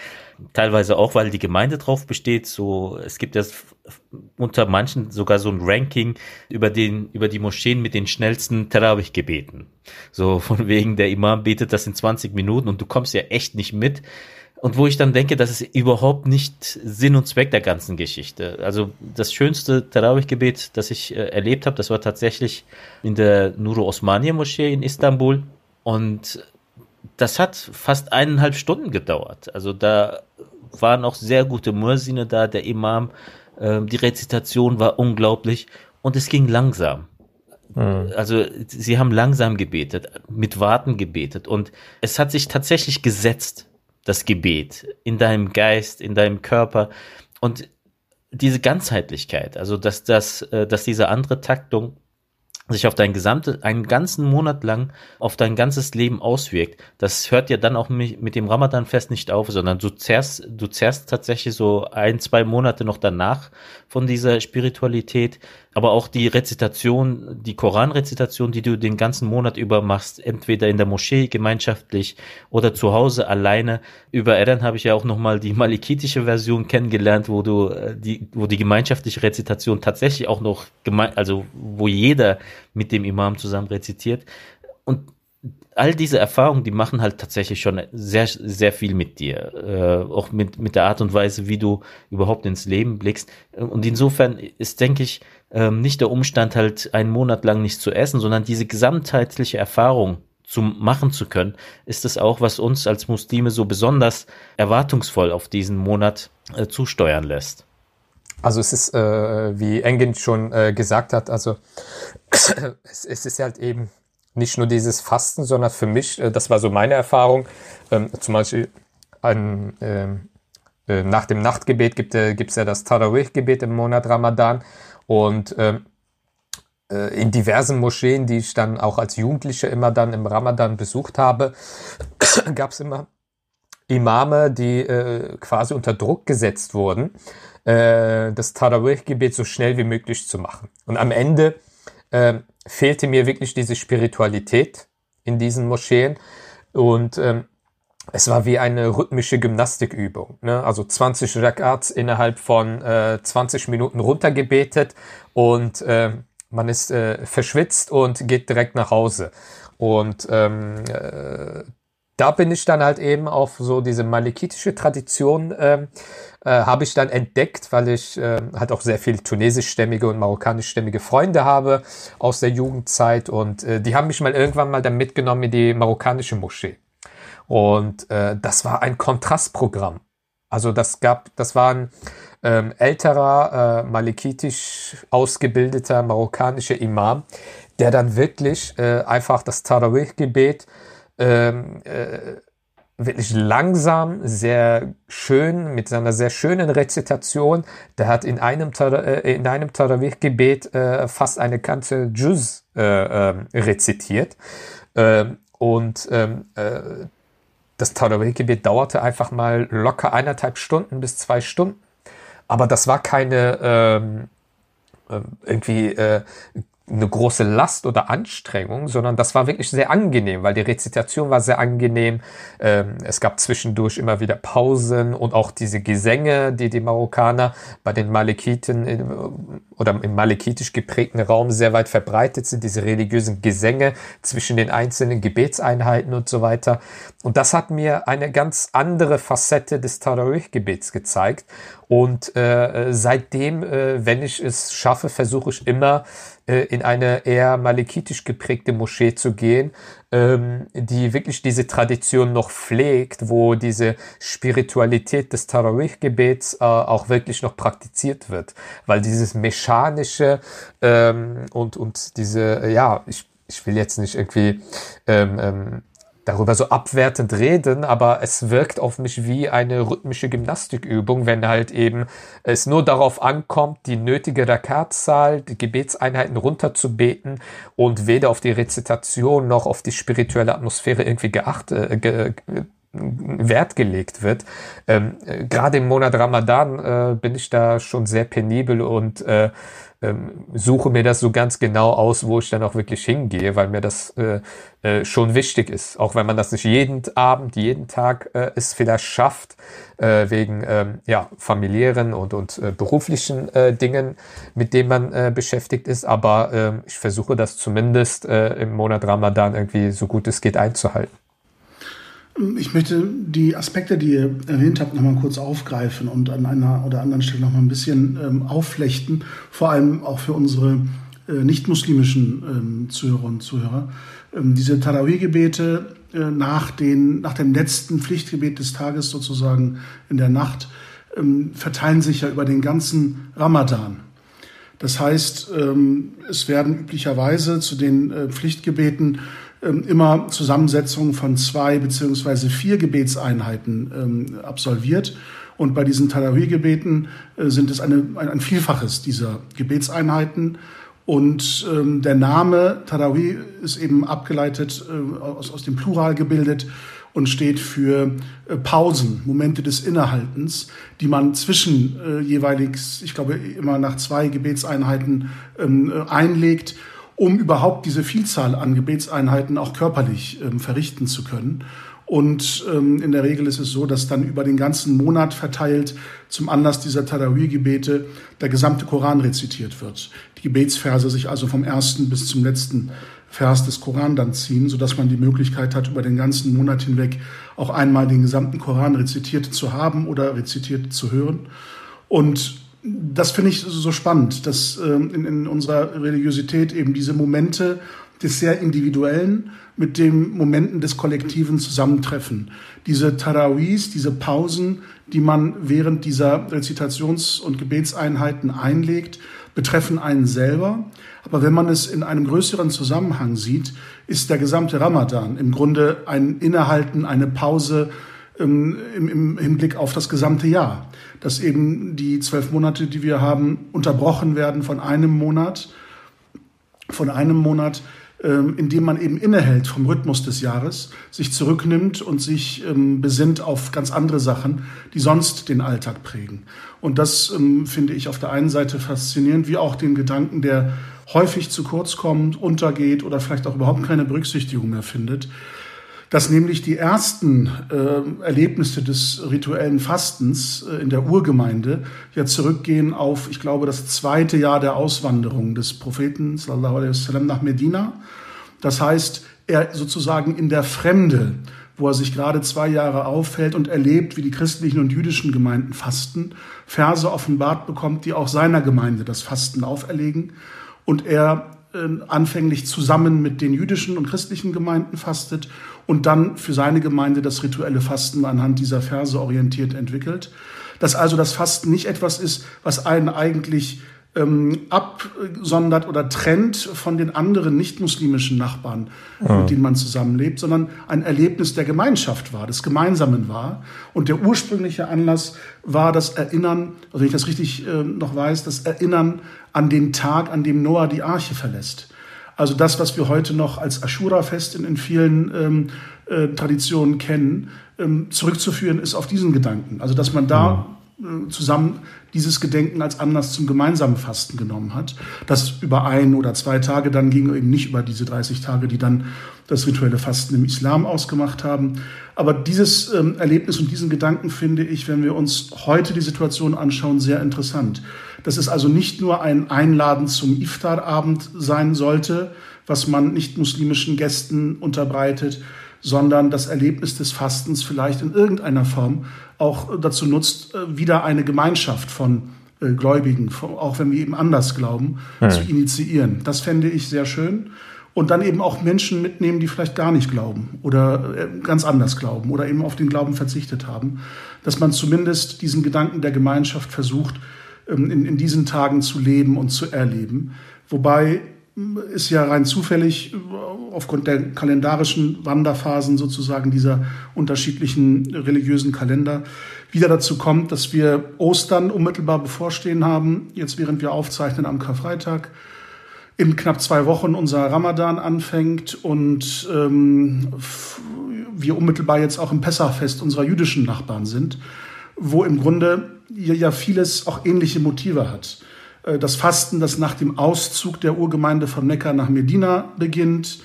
teilweise auch, weil die Gemeinde drauf besteht. So, es gibt ja unter manchen sogar so ein Ranking über den, über die Moscheen mit den schnellsten Tarawih-Gebeten. So, von wegen, der Imam betet das in 20 Minuten und du kommst ja echt nicht mit. Und wo ich dann denke, das ist überhaupt nicht Sinn und Zweck der ganzen Geschichte. Also das schönste Tarawih-Gebet, das ich äh, erlebt habe, das war tatsächlich in der Nuru Osmaniye Moschee in Istanbul. Und das hat fast eineinhalb Stunden gedauert. Also da waren auch sehr gute Mursine da, der Imam, äh, die Rezitation war unglaublich und es ging langsam. Mhm. Also sie haben langsam gebetet, mit Warten gebetet und es hat sich tatsächlich gesetzt das Gebet in deinem Geist, in deinem Körper und diese Ganzheitlichkeit, also dass das, äh, dass diese andere Taktung sich auf dein gesamte, einen ganzen Monat lang auf dein ganzes Leben auswirkt. Das hört ja dann auch mit dem Ramadan-Fest nicht auf, sondern du zehrst, du zehrst tatsächlich so ein, zwei Monate noch danach von dieser Spiritualität. Aber auch die Rezitation, die Koranrezitation, die du den ganzen Monat über machst, entweder in der Moschee gemeinschaftlich oder zu Hause alleine. Über Eren habe ich ja auch nochmal die malikitische Version kennengelernt, wo du äh, die, wo die gemeinschaftliche Rezitation tatsächlich auch noch gemein, also wo jeder mit dem Imam zusammen rezitiert. Und all diese Erfahrungen, die machen halt tatsächlich schon sehr, sehr viel mit dir. Äh, auch mit, mit der Art und Weise, wie du überhaupt ins Leben blickst. Und insofern ist, denke ich, ähm, nicht der Umstand, halt einen Monat lang nicht zu essen, sondern diese gesamtheitliche Erfahrung zu machen zu können, ist es auch, was uns als Muslime so besonders erwartungsvoll auf diesen Monat äh, zusteuern lässt. Also es ist, äh, wie Engin schon äh, gesagt hat, also es, es ist halt eben nicht nur dieses Fasten, sondern für mich, äh, das war so meine Erfahrung, ähm, zum Beispiel an, ähm, äh, nach dem Nachtgebet gibt es äh, ja das Tarawih-Gebet im Monat Ramadan und ähm, äh, in diversen Moscheen, die ich dann auch als Jugendlicher immer dann im Ramadan besucht habe, gab es immer Imame, die quasi unter Druck gesetzt wurden, das Tarawih-Gebet so schnell wie möglich zu machen. Und am Ende äh, fehlte mir wirklich diese Spiritualität in diesen Moscheen und ähm, es war wie eine rhythmische Gymnastikübung. Ne? Also 20 Rakats innerhalb von äh, 20 Minuten runtergebetet und äh, man ist äh, verschwitzt und geht direkt nach Hause. Und ähm, äh, da bin ich dann halt eben auf so diese malikitische Tradition äh, äh, habe ich dann entdeckt, weil ich äh, halt auch sehr viel tunesischstämmige und marokkanischstämmige Freunde habe aus der Jugendzeit und äh, die haben mich mal irgendwann mal dann mitgenommen in die marokkanische Moschee. Und äh, das war ein Kontrastprogramm. Also das gab, das war ein ähm, älterer, äh, malikitisch ausgebildeter marokkanischer Imam, der dann wirklich äh, einfach das Tarawih-Gebet ähm, äh, wirklich langsam, sehr schön, mit seiner sehr schönen Rezitation. Der hat in einem, äh, in einem Tarawih-Gebet äh, fast eine ganze Juz äh, äh, rezitiert. Äh, und ähm, äh, das Tarawih-Gebet dauerte einfach mal locker eineinhalb Stunden bis zwei Stunden. Aber das war keine, ähm, ähm, irgendwie äh, eine große Last oder Anstrengung, sondern das war wirklich sehr angenehm, weil die Rezitation war sehr angenehm. Ähm, es gab zwischendurch immer wieder Pausen und auch diese Gesänge, die die Marokkaner bei den Malikiten äh, oder im malikitisch geprägten Raum sehr weit verbreitet sind, diese religiösen Gesänge zwischen den einzelnen Gebetseinheiten und so weiter. Und das hat mir eine ganz andere Facette des Tarawih-Gebets gezeigt. Und äh, seitdem, äh, wenn ich es schaffe, versuche ich immer äh, in eine eher malikitisch geprägte Moschee zu gehen, ähm, die wirklich diese Tradition noch pflegt, wo diese Spiritualität des Tarawih-Gebets äh, auch wirklich noch praktiziert wird. Weil dieses mechanische ähm, und, und diese, ja, ich, ich will jetzt nicht irgendwie ähm, ähm, darüber so abwertend reden, aber es wirkt auf mich wie eine rhythmische Gymnastikübung, wenn halt eben es nur darauf ankommt, die nötige Rakatzahl, die Gebetseinheiten runterzubeten und weder auf die Rezitation noch auf die spirituelle Atmosphäre irgendwie geachtet, äh, ge, Wert gelegt wird. Ähm, äh, Gerade im Monat Ramadan äh, bin ich da schon sehr penibel und äh, ähm, suche mir das so ganz genau aus, wo ich dann auch wirklich hingehe, weil mir das äh, äh, schon wichtig ist. Auch wenn man das nicht jeden Abend, jeden Tag äh, es vielleicht schafft, äh, wegen ähm, ja, familiären und, und äh, beruflichen äh, Dingen, mit denen man äh, beschäftigt ist. Aber äh, ich versuche das zumindest äh, im Monat Ramadan irgendwie so gut es geht einzuhalten. Ich möchte die Aspekte, die ihr erwähnt habt, nochmal kurz aufgreifen und an einer oder anderen Stelle nochmal ein bisschen ähm, aufflechten, vor allem auch für unsere äh, nicht-muslimischen ähm, Zuhörer und Zuhörer. Ähm, diese Tarawih-Gebete äh, nach, nach dem letzten Pflichtgebet des Tages sozusagen in der Nacht ähm, verteilen sich ja über den ganzen Ramadan. Das heißt, ähm, es werden üblicherweise zu den äh, Pflichtgebeten ähm, immer Zusammensetzungen von zwei beziehungsweise vier Gebetseinheiten ähm, absolviert. Und bei diesen Tarawih-Gebeten äh, sind es eine, ein, ein, Vielfaches dieser Gebetseinheiten. Und ähm, der Name Tarawih ist eben abgeleitet, äh, aus, aus dem Plural gebildet und steht für äh, Pausen, Momente des Innehaltens, die man zwischen äh, jeweils, ich glaube, immer nach zwei Gebetseinheiten ähm, äh, einlegt um überhaupt diese Vielzahl an Gebetseinheiten auch körperlich ähm, verrichten zu können. Und ähm, in der Regel ist es so, dass dann über den ganzen Monat verteilt zum Anlass dieser Tarawih-Gebete der gesamte Koran rezitiert wird. Die Gebetsverse sich also vom ersten bis zum letzten Vers des Koran dann ziehen, sodass man die Möglichkeit hat, über den ganzen Monat hinweg auch einmal den gesamten Koran rezitiert zu haben oder rezitiert zu hören. Und das finde ich so spannend, dass ähm, in, in unserer Religiosität eben diese Momente des sehr Individuellen mit den Momenten des Kollektiven zusammentreffen. Diese Tarawis, diese Pausen, die man während dieser Rezitations- und Gebetseinheiten einlegt, betreffen einen selber. Aber wenn man es in einem größeren Zusammenhang sieht, ist der gesamte Ramadan im Grunde ein Innehalten, eine Pause ähm, im, im Hinblick auf das gesamte Jahr dass eben die zwölf Monate, die wir haben, unterbrochen werden von einem Monat, von einem Monat, ähm, in dem man eben innehält vom Rhythmus des Jahres, sich zurücknimmt und sich ähm, besinnt auf ganz andere Sachen, die sonst den Alltag prägen. Und das ähm, finde ich auf der einen Seite faszinierend, wie auch den Gedanken, der häufig zu kurz kommt, untergeht oder vielleicht auch überhaupt keine Berücksichtigung mehr findet dass nämlich die ersten äh, Erlebnisse des rituellen Fastens äh, in der Urgemeinde ja zurückgehen auf, ich glaube, das zweite Jahr der Auswanderung des Propheten sallallahu alaihi wasallam nach Medina. Das heißt, er sozusagen in der Fremde, wo er sich gerade zwei Jahre aufhält und erlebt, wie die christlichen und jüdischen Gemeinden fasten, Verse offenbart bekommt, die auch seiner Gemeinde das Fasten auferlegen und er anfänglich zusammen mit den jüdischen und christlichen Gemeinden fastet und dann für seine Gemeinde das rituelle Fasten anhand dieser Verse orientiert entwickelt. Dass also das Fasten nicht etwas ist, was einen eigentlich ähm, absondert oder trennt von den anderen nicht-muslimischen Nachbarn, mhm. mit denen man zusammenlebt, sondern ein Erlebnis der Gemeinschaft war, des Gemeinsamen war. Und der ursprüngliche Anlass war das Erinnern, also wenn ich das richtig äh, noch weiß, das Erinnern an den Tag, an dem Noah die Arche verlässt. Also das, was wir heute noch als Ashura-Fest in, in vielen ähm, äh, Traditionen kennen, ähm, zurückzuführen ist auf diesen Gedanken. Also dass man da äh, zusammen dieses Gedenken als Anlass zum gemeinsamen Fasten genommen hat. Das über ein oder zwei Tage dann ging, eben nicht über diese 30 Tage, die dann das rituelle Fasten im Islam ausgemacht haben. Aber dieses ähm, Erlebnis und diesen Gedanken finde ich, wenn wir uns heute die Situation anschauen, sehr interessant. Dass es also nicht nur ein Einladen zum Iftarabend sein sollte, was man nicht muslimischen Gästen unterbreitet, sondern das Erlebnis des Fastens vielleicht in irgendeiner Form auch dazu nutzt, äh, wieder eine Gemeinschaft von äh, Gläubigen, auch wenn wir eben anders glauben, mhm. zu initiieren. Das fände ich sehr schön. Und dann eben auch Menschen mitnehmen, die vielleicht gar nicht glauben oder äh, ganz anders glauben oder eben auf den Glauben verzichtet haben. Dass man zumindest diesen Gedanken der Gemeinschaft versucht, in, in diesen Tagen zu leben und zu erleben. Wobei ist ja rein zufällig aufgrund der kalendarischen Wanderphasen sozusagen dieser unterschiedlichen religiösen Kalender wieder dazu kommt, dass wir Ostern unmittelbar bevorstehen haben, jetzt während wir aufzeichnen am Karfreitag. In knapp zwei Wochen unser Ramadan anfängt und ähm, wir unmittelbar jetzt auch im Pessachfest unserer jüdischen Nachbarn sind, wo im Grunde ja vieles auch ähnliche Motive hat. Äh, das Fasten, das nach dem Auszug der Urgemeinde von Mekka nach Medina beginnt,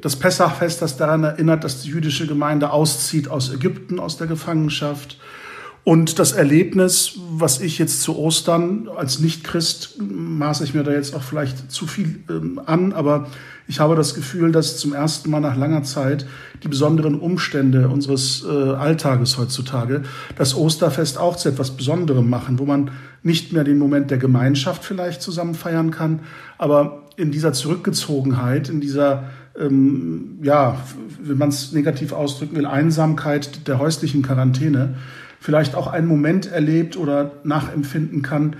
das Pessachfest, das daran erinnert, dass die jüdische Gemeinde auszieht aus Ägypten, aus der Gefangenschaft. Und das Erlebnis, was ich jetzt zu Ostern als Nicht-Christ maße ich mir da jetzt auch vielleicht zu viel ähm, an, aber ich habe das Gefühl, dass zum ersten Mal nach langer Zeit die besonderen Umstände unseres äh, Alltages heutzutage das Osterfest auch zu etwas Besonderem machen, wo man nicht mehr den Moment der Gemeinschaft vielleicht zusammen feiern kann, aber in dieser Zurückgezogenheit, in dieser, ähm, ja, wenn man es negativ ausdrücken will, Einsamkeit der häuslichen Quarantäne, vielleicht auch einen Moment erlebt oder nachempfinden kann,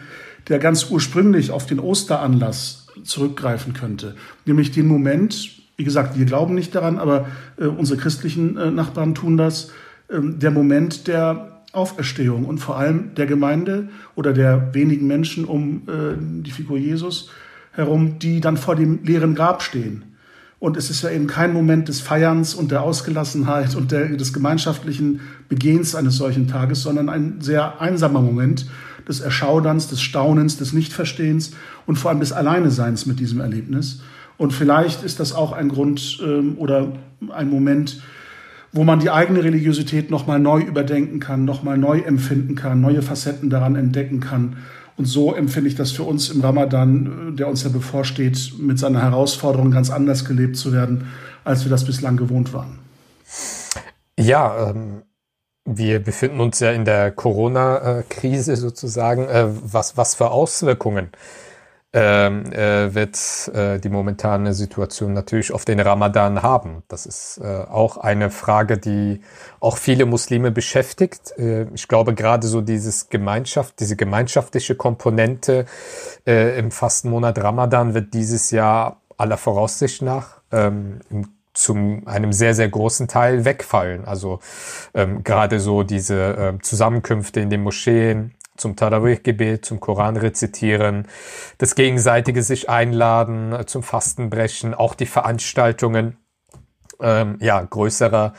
der ganz ursprünglich auf den Osteranlass zurückgreifen könnte. Nämlich den Moment, wie gesagt, wir glauben nicht daran, aber äh, unsere christlichen äh, Nachbarn tun das, äh, der Moment der Auferstehung und vor allem der Gemeinde oder der wenigen Menschen um äh, die Figur Jesus herum, die dann vor dem leeren Grab stehen. Und es ist ja eben kein Moment des Feierns und der Ausgelassenheit und der, des gemeinschaftlichen Begehens eines solchen Tages, sondern ein sehr einsamer Moment, des Erschauderns, des Staunens, des Nichtverstehens und vor allem des Alleineseins mit diesem Erlebnis. Und vielleicht ist das auch ein Grund ähm, oder ein Moment, wo man die eigene Religiosität nochmal neu überdenken kann, nochmal neu empfinden kann, neue Facetten daran entdecken kann. Und so empfinde ich das für uns im Ramadan, der uns ja bevorsteht, mit seiner Herausforderung ganz anders gelebt zu werden, als wir das bislang gewohnt waren. Ja, ähm, wir befinden uns ja in der Corona-Krise sozusagen. Äh, was, was für Auswirkungen ähm, äh, wird äh, die momentane Situation natürlich auf den Ramadan haben? Das ist äh, auch eine Frage, die auch viele Muslime beschäftigt. Äh, ich glaube, gerade so dieses Gemeinschaft, diese gemeinschaftliche Komponente äh, im Fastenmonat Ramadan wird dieses Jahr aller Voraussicht nach ähm, zum einem sehr, sehr großen Teil wegfallen. Also ähm, gerade so diese ähm, Zusammenkünfte in den Moscheen zum Tarawih-Gebet, zum Koran rezitieren, das gegenseitige sich einladen, äh, zum Fastenbrechen, auch die Veranstaltungen ähm, ja, größerer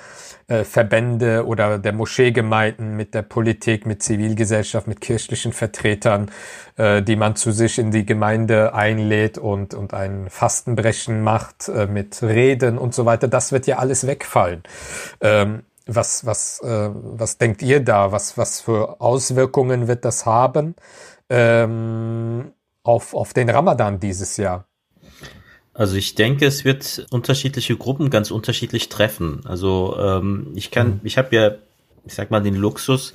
äh, Verbände oder der Moscheegemeinden mit der Politik, mit Zivilgesellschaft, mit kirchlichen Vertretern, äh, die man zu sich in die Gemeinde einlädt und, und ein Fastenbrechen macht äh, mit Reden und so weiter. Das wird ja alles wegfallen. Ähm, was, was, äh, was denkt ihr da? Was, was für Auswirkungen wird das haben ähm, auf, auf den Ramadan dieses Jahr? Also ich denke, es wird unterschiedliche Gruppen ganz unterschiedlich treffen. Also ähm, ich kann, mhm. ich habe ja, ich sag mal, den Luxus,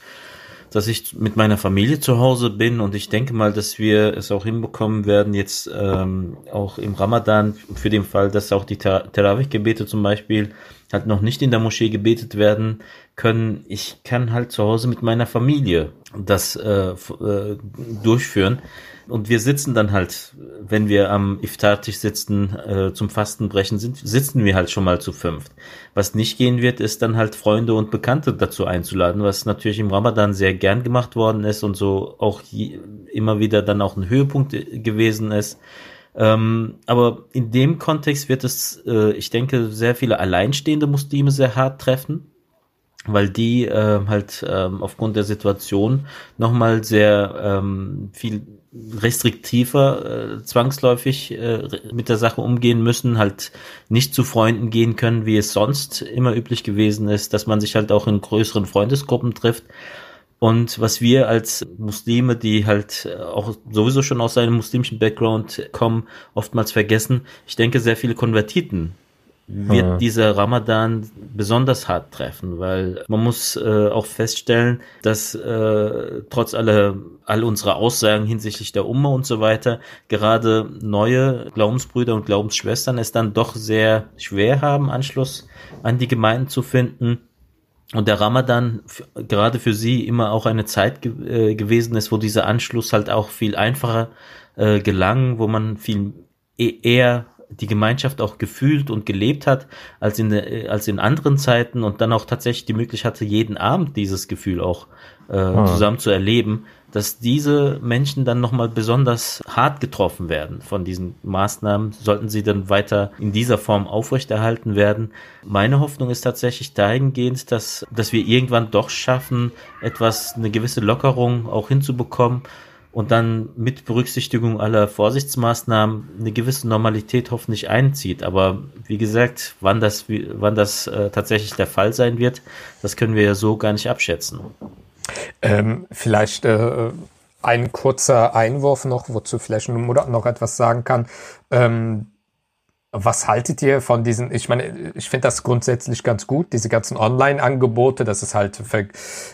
dass ich mit meiner Familie zu Hause bin und ich denke mal, dass wir es auch hinbekommen werden, jetzt ähm, auch im Ramadan, für den Fall, dass auch die Tarawih-Gebete zum Beispiel halt noch nicht in der Moschee gebetet werden können. Ich kann halt zu Hause mit meiner Familie das äh, äh, durchführen. Und wir sitzen dann halt, wenn wir am Iftar-Tisch sitzen, äh, zum Fastenbrechen sind, sitzen wir halt schon mal zu fünft. Was nicht gehen wird, ist dann halt Freunde und Bekannte dazu einzuladen, was natürlich im Ramadan sehr gern gemacht worden ist und so auch je, immer wieder dann auch ein Höhepunkt gewesen ist. Ähm, aber in dem Kontext wird es, äh, ich denke, sehr viele alleinstehende Muslime sehr hart treffen, weil die äh, halt äh, aufgrund der Situation nochmal sehr ähm, viel restriktiver äh, zwangsläufig äh, mit der Sache umgehen müssen, halt nicht zu Freunden gehen können, wie es sonst immer üblich gewesen ist, dass man sich halt auch in größeren Freundesgruppen trifft. Und was wir als Muslime, die halt auch sowieso schon aus einem muslimischen Background kommen, oftmals vergessen, ich denke, sehr viele Konvertiten wird ja. dieser Ramadan besonders hart treffen, weil man muss äh, auch feststellen, dass äh, trotz aller all unserer Aussagen hinsichtlich der Umma und so weiter gerade neue Glaubensbrüder und Glaubensschwestern es dann doch sehr schwer haben, Anschluss an die Gemeinden zu finden. Und der Ramadan gerade für sie immer auch eine Zeit ge äh, gewesen ist, wo dieser Anschluss halt auch viel einfacher äh, gelang, wo man viel e-, eher die Gemeinschaft auch gefühlt und gelebt hat als in, als in anderen Zeiten und dann auch tatsächlich die Möglichkeit hatte, jeden Abend dieses Gefühl auch äh, ah. zusammen zu erleben, dass diese Menschen dann nochmal besonders hart getroffen werden von diesen Maßnahmen, sollten sie dann weiter in dieser Form aufrechterhalten werden. Meine Hoffnung ist tatsächlich dahingehend, dass, dass wir irgendwann doch schaffen, etwas, eine gewisse Lockerung auch hinzubekommen und dann mit Berücksichtigung aller Vorsichtsmaßnahmen eine gewisse Normalität hoffentlich einzieht. Aber wie gesagt, wann das, wann das äh, tatsächlich der Fall sein wird, das können wir ja so gar nicht abschätzen. Ähm, vielleicht äh, ein kurzer Einwurf noch, wozu vielleicht Murat noch etwas sagen kann. Ähm, was haltet ihr von diesen, ich meine, ich finde das grundsätzlich ganz gut, diese ganzen Online-Angebote, das ist halt für,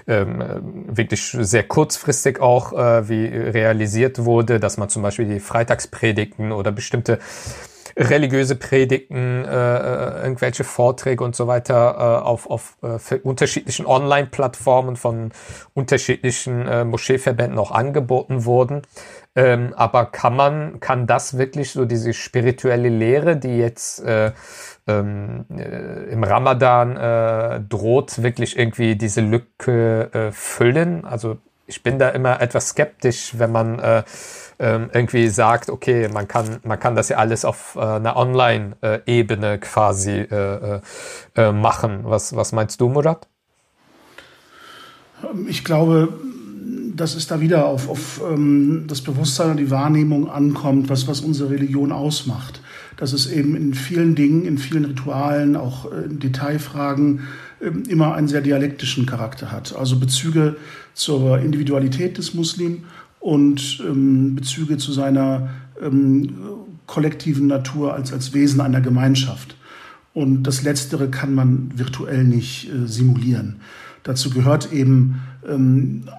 ähm, wirklich sehr kurzfristig auch äh, wie realisiert wurde, dass man zum Beispiel die Freitagspredigten oder bestimmte religiöse Predigten, äh, äh, irgendwelche Vorträge und so weiter äh, auf, auf äh, unterschiedlichen Online-Plattformen von unterschiedlichen äh, Moscheeverbänden auch angeboten wurden. Ähm, aber kann man, kann das wirklich so diese spirituelle Lehre, die jetzt äh, ähm, äh, im Ramadan äh, droht, wirklich irgendwie diese Lücke äh, füllen? Also ich bin da immer etwas skeptisch, wenn man äh, ähm, irgendwie sagt, okay, man kann, man kann das ja alles auf äh, einer Online-Ebene quasi machen. Was, was meinst du, Murat? Ich glaube, dass es da wieder auf, auf ähm, das Bewusstsein und die Wahrnehmung ankommt, was, was unsere Religion ausmacht. Dass es eben in vielen Dingen, in vielen Ritualen, auch äh, in Detailfragen ähm, immer einen sehr dialektischen Charakter hat. Also Bezüge zur Individualität des Muslim und ähm, Bezüge zu seiner ähm, kollektiven Natur als, als Wesen einer Gemeinschaft. Und das Letztere kann man virtuell nicht äh, simulieren. Dazu gehört eben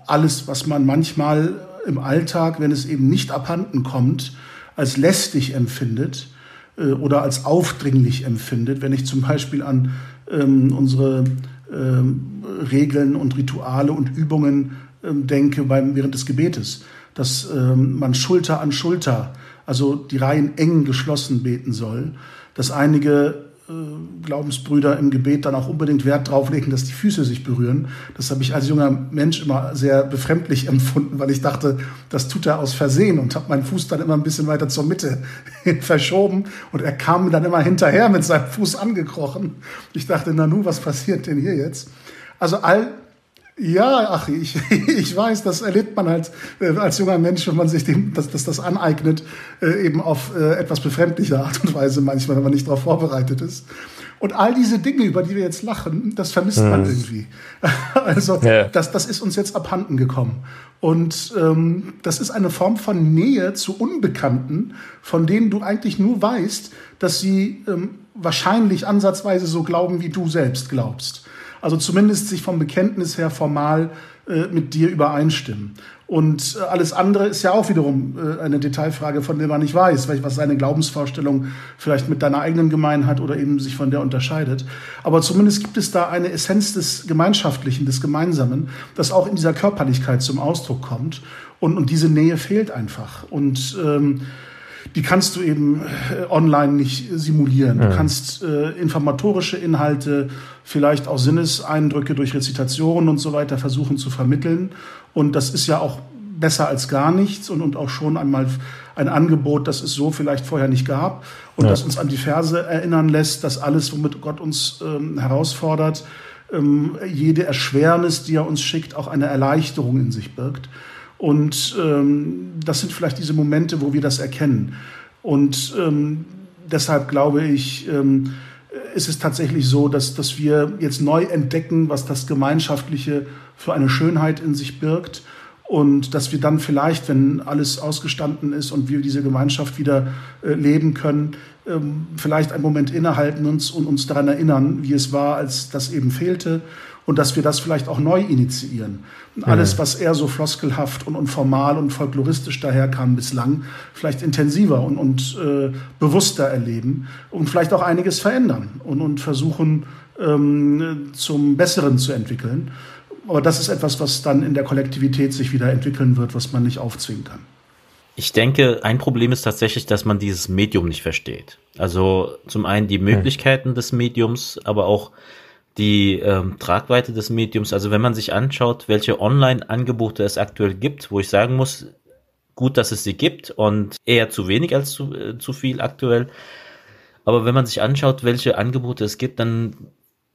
alles, was man manchmal im Alltag, wenn es eben nicht abhanden kommt, als lästig empfindet äh, oder als aufdringlich empfindet. Wenn ich zum Beispiel an ähm, unsere ähm, Regeln und Rituale und Übungen ähm, denke beim, während des Gebetes dass ähm, man Schulter an Schulter, also die Reihen eng geschlossen beten soll, dass einige Glaubensbrüder im Gebet dann auch unbedingt Wert drauf legen, dass die Füße sich berühren. Das habe ich als junger Mensch immer sehr befremdlich empfunden, weil ich dachte, das tut er aus Versehen und habe meinen Fuß dann immer ein bisschen weiter zur Mitte verschoben und er kam dann immer hinterher mit seinem Fuß angekrochen. Ich dachte, Nanu, was passiert denn hier jetzt? Also all ja, ach, ich, ich weiß, das erlebt man halt äh, als junger Mensch, wenn man sich dem, dass, dass das aneignet, äh, eben auf äh, etwas befremdliche Art und Weise manchmal, wenn man nicht darauf vorbereitet ist. Und all diese Dinge, über die wir jetzt lachen, das vermisst hm. man irgendwie. also ja. das, das ist uns jetzt abhanden gekommen. Und ähm, das ist eine Form von Nähe zu Unbekannten, von denen du eigentlich nur weißt, dass sie ähm, wahrscheinlich ansatzweise so glauben, wie du selbst glaubst. Also zumindest sich vom Bekenntnis her formal äh, mit dir übereinstimmen. Und äh, alles andere ist ja auch wiederum äh, eine Detailfrage, von der man nicht weiß, was seine Glaubensvorstellung vielleicht mit deiner eigenen Gemeinheit oder eben sich von der unterscheidet. Aber zumindest gibt es da eine Essenz des Gemeinschaftlichen, des Gemeinsamen, das auch in dieser Körperlichkeit zum Ausdruck kommt. Und, und diese Nähe fehlt einfach. Und ähm, die kannst du eben äh, online nicht simulieren. Du kannst äh, informatorische Inhalte, vielleicht auch Sinneseindrücke durch Rezitation und so weiter versuchen zu vermitteln. Und das ist ja auch besser als gar nichts und, und auch schon einmal ein Angebot, das es so vielleicht vorher nicht gab und ja. das uns an die Verse erinnern lässt, dass alles, womit Gott uns ähm, herausfordert, ähm, jede Erschwernis, die er uns schickt, auch eine Erleichterung in sich birgt. Und ähm, das sind vielleicht diese Momente, wo wir das erkennen. Und ähm, deshalb glaube ich, ähm, ist es tatsächlich so, dass, dass wir jetzt neu entdecken, was das Gemeinschaftliche für eine Schönheit in sich birgt. Und dass wir dann vielleicht, wenn alles ausgestanden ist und wir diese Gemeinschaft wieder äh, leben können, ähm, vielleicht einen Moment innehalten uns und uns daran erinnern, wie es war, als das eben fehlte und dass wir das vielleicht auch neu initiieren. Und alles, was eher so floskelhaft und, und formal und folkloristisch daherkam bislang, vielleicht intensiver und, und äh, bewusster erleben und vielleicht auch einiges verändern und, und versuchen ähm, zum Besseren zu entwickeln. Aber das ist etwas, was dann in der Kollektivität sich wieder entwickeln wird, was man nicht aufzwingen kann. Ich denke, ein Problem ist tatsächlich, dass man dieses Medium nicht versteht. Also zum einen die Möglichkeiten des Mediums, aber auch die ähm, Tragweite des Mediums. Also wenn man sich anschaut, welche Online-Angebote es aktuell gibt, wo ich sagen muss, gut, dass es sie gibt und eher zu wenig als zu, äh, zu viel aktuell. Aber wenn man sich anschaut, welche Angebote es gibt, dann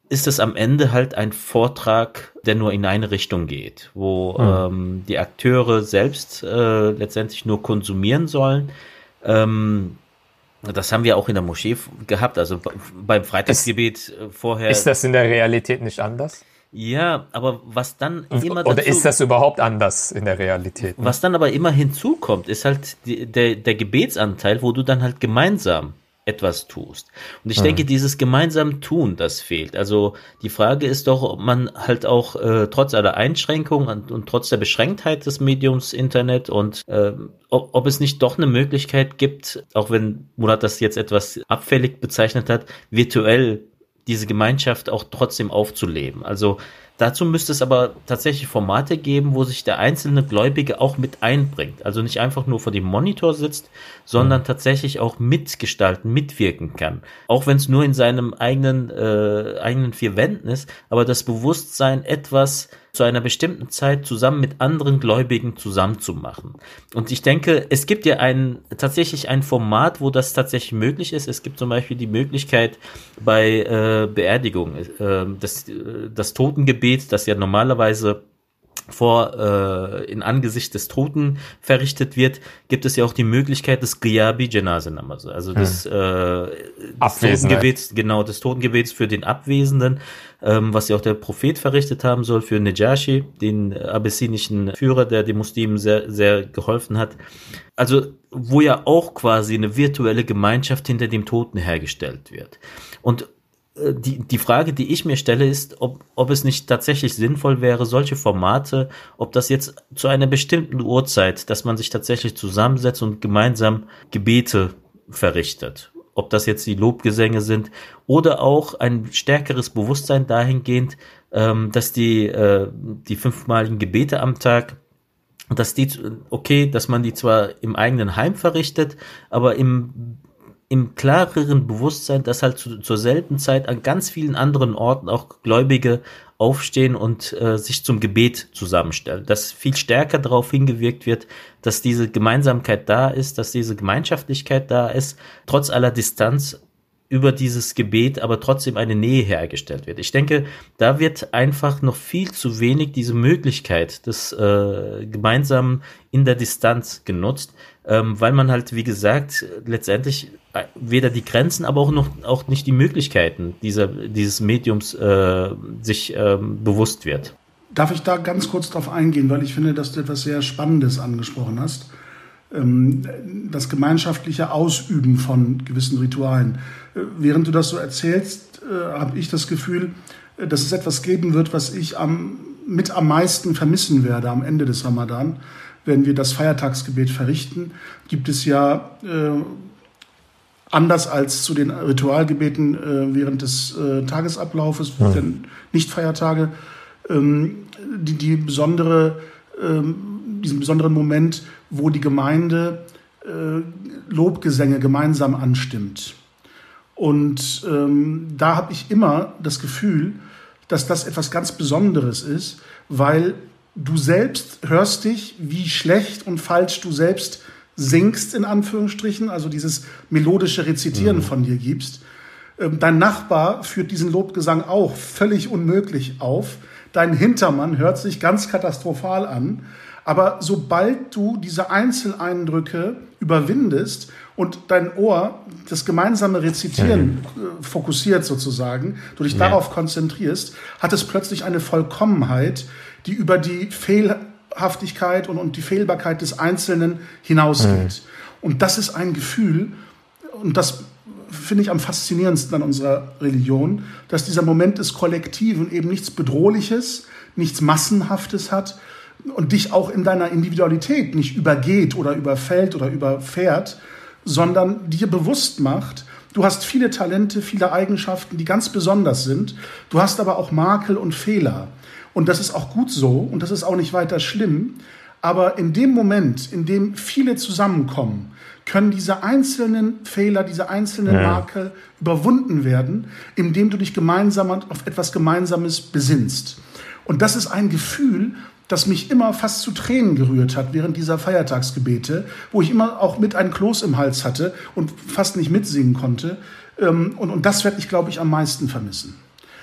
ist es am Ende halt ein Vortrag, der nur in eine Richtung geht, wo mhm. ähm, die Akteure selbst äh, letztendlich nur konsumieren sollen. Ähm, das haben wir auch in der Moschee gehabt, also beim Freitagsgebet äh, vorher. Ist das in der Realität nicht anders? Ja, aber was dann immer Oder dazu, ist das überhaupt anders in der Realität? Ne? Was dann aber immer hinzukommt, ist halt die, der, der Gebetsanteil, wo du dann halt gemeinsam etwas tust. Und ich mhm. denke, dieses gemeinsam Tun, das fehlt. Also die Frage ist doch, ob man halt auch äh, trotz aller Einschränkungen und, und, trotz der Beschränktheit des Mediums Internet und äh, ob, ob es nicht doch eine Möglichkeit gibt, auch wenn Murat das jetzt etwas abfällig bezeichnet hat, virtuell diese Gemeinschaft auch trotzdem aufzuleben. Also Dazu müsste es aber tatsächlich Formate geben, wo sich der einzelne Gläubige auch mit einbringt. Also nicht einfach nur vor dem Monitor sitzt, sondern mhm. tatsächlich auch mitgestalten, mitwirken kann. Auch wenn es nur in seinem eigenen, äh, eigenen vier Wänden ist, aber das Bewusstsein, etwas zu einer bestimmten Zeit zusammen mit anderen Gläubigen zusammenzumachen. Und ich denke, es gibt ja ein, tatsächlich ein Format, wo das tatsächlich möglich ist. Es gibt zum Beispiel die Möglichkeit bei äh, Beerdigung, äh, das, äh, das Totengebet, das ja normalerweise vor äh, in Angesicht des Toten verrichtet wird, gibt es ja auch die Möglichkeit des Ghiyabi Janaze Namaz, also des, hm. äh, des Totengebets, genau des Totengebets für den Abwesenden, ähm, was ja auch der Prophet verrichtet haben soll für Najashi, den abessinischen Führer, der den Muslimen sehr sehr geholfen hat. Also wo ja auch quasi eine virtuelle Gemeinschaft hinter dem Toten hergestellt wird. Und die, die Frage, die ich mir stelle, ist, ob, ob es nicht tatsächlich sinnvoll wäre, solche Formate, ob das jetzt zu einer bestimmten Uhrzeit, dass man sich tatsächlich zusammensetzt und gemeinsam Gebete verrichtet. Ob das jetzt die Lobgesänge sind oder auch ein stärkeres Bewusstsein dahingehend, ähm, dass die, äh, die fünfmaligen Gebete am Tag dass die, okay, dass man die zwar im eigenen Heim verrichtet, aber im im klareren Bewusstsein, dass halt zu, zur selben Zeit an ganz vielen anderen Orten auch Gläubige aufstehen und äh, sich zum Gebet zusammenstellen. Dass viel stärker darauf hingewirkt wird, dass diese Gemeinsamkeit da ist, dass diese Gemeinschaftlichkeit da ist, trotz aller Distanz über dieses Gebet aber trotzdem eine Nähe hergestellt wird. Ich denke, da wird einfach noch viel zu wenig diese Möglichkeit des äh, gemeinsamen in der Distanz genutzt, ähm, weil man halt, wie gesagt, letztendlich weder die Grenzen, aber auch noch auch nicht die Möglichkeiten dieser, dieses Mediums äh, sich ähm, bewusst wird. Darf ich da ganz kurz drauf eingehen, weil ich finde, dass du etwas sehr Spannendes angesprochen hast. Ähm, das gemeinschaftliche Ausüben von gewissen Ritualen. Äh, während du das so erzählst, äh, habe ich das Gefühl, äh, dass es etwas geben wird, was ich am, mit am meisten vermissen werde am Ende des Ramadan. Wenn wir das Feiertagsgebet verrichten, gibt es ja äh, anders als zu den Ritualgebeten äh, während des äh, Tagesablaufes, ja. denn Nicht-Feiertage, ähm, die, die besondere, ähm, diesen besonderen Moment, wo die Gemeinde äh, Lobgesänge gemeinsam anstimmt. Und ähm, da habe ich immer das Gefühl, dass das etwas ganz Besonderes ist, weil du selbst hörst dich, wie schlecht und falsch du selbst singst, in Anführungsstrichen, also dieses melodische Rezitieren mhm. von dir gibst. Ähm, dein Nachbar führt diesen Lobgesang auch völlig unmöglich auf. Dein Hintermann hört sich ganz katastrophal an. Aber sobald du diese Einzeleindrücke überwindest und dein Ohr das gemeinsame Rezitieren äh, fokussiert sozusagen, du dich ja. darauf konzentrierst, hat es plötzlich eine Vollkommenheit, die über die Fehlhaftigkeit und, und die Fehlbarkeit des Einzelnen hinausgeht. Mhm. Und das ist ein Gefühl, und das finde ich am faszinierendsten an unserer Religion, dass dieser Moment des Kollektiven eben nichts Bedrohliches, nichts Massenhaftes hat, und dich auch in deiner Individualität nicht übergeht oder überfällt oder überfährt, sondern dir bewusst macht, du hast viele Talente, viele Eigenschaften, die ganz besonders sind, du hast aber auch Makel und Fehler. Und das ist auch gut so und das ist auch nicht weiter schlimm. Aber in dem Moment, in dem viele zusammenkommen, können diese einzelnen Fehler, diese einzelnen ja. Makel überwunden werden, indem du dich gemeinsam auf etwas Gemeinsames besinnst. Und das ist ein Gefühl, das mich immer fast zu Tränen gerührt hat während dieser Feiertagsgebete, wo ich immer auch mit einem Kloß im Hals hatte und fast nicht mitsingen konnte. Ähm, und, und das werde ich, glaube ich, am meisten vermissen.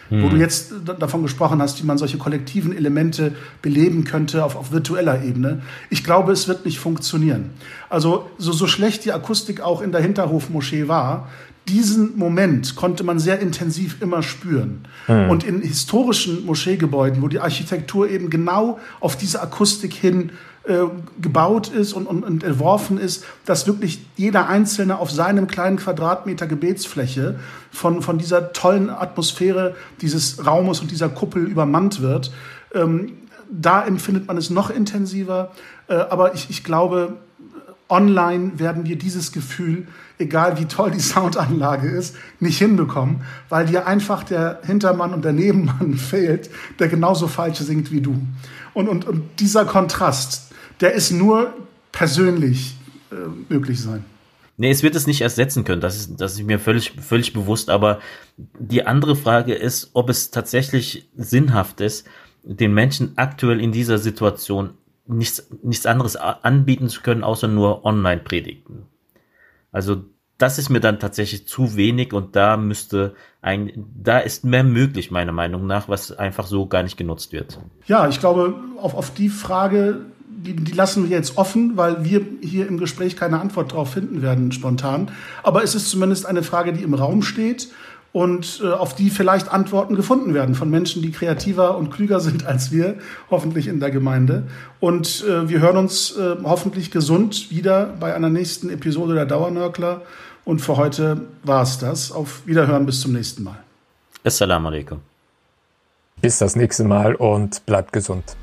Hm. Wo du jetzt davon gesprochen hast, wie man solche kollektiven Elemente beleben könnte auf, auf virtueller Ebene. Ich glaube, es wird nicht funktionieren. Also so, so schlecht die Akustik auch in der Hinterhofmoschee war, diesen Moment konnte man sehr intensiv immer spüren. Mhm. Und in historischen Moscheegebäuden, wo die Architektur eben genau auf diese Akustik hin äh, gebaut ist und, und, und, entworfen ist, dass wirklich jeder Einzelne auf seinem kleinen Quadratmeter Gebetsfläche von, von dieser tollen Atmosphäre dieses Raumes und dieser Kuppel übermannt wird. Ähm, da empfindet man es noch intensiver. Äh, aber ich, ich glaube, online werden wir dieses Gefühl, egal wie toll die Soundanlage ist, nicht hinbekommen, weil dir einfach der Hintermann und der Nebenmann fehlt, der genauso falsch singt wie du. Und, und, und dieser Kontrast, der ist nur persönlich äh, möglich sein. Nee, es wird es nicht ersetzen können, das ist, das ist mir völlig, völlig bewusst. Aber die andere Frage ist, ob es tatsächlich sinnhaft ist, den Menschen aktuell in dieser Situation nichts, nichts anderes anbieten zu können, außer nur Online-Predigten. Also das ist mir dann tatsächlich zu wenig und da müsste ein, da ist mehr möglich, meiner Meinung nach, was einfach so gar nicht genutzt wird. Ja, ich glaube, auf, auf die Frage, die, die lassen wir jetzt offen, weil wir hier im Gespräch keine Antwort drauf finden werden, spontan. Aber es ist zumindest eine Frage, die im Raum steht und äh, auf die vielleicht Antworten gefunden werden von Menschen, die kreativer und klüger sind als wir, hoffentlich in der Gemeinde. Und äh, wir hören uns äh, hoffentlich gesund wieder bei einer nächsten Episode der Dauernörkler. Und für heute war es das. Auf Wiederhören bis zum nächsten Mal. Assalamu alaikum. Bis das nächste Mal und bleibt gesund.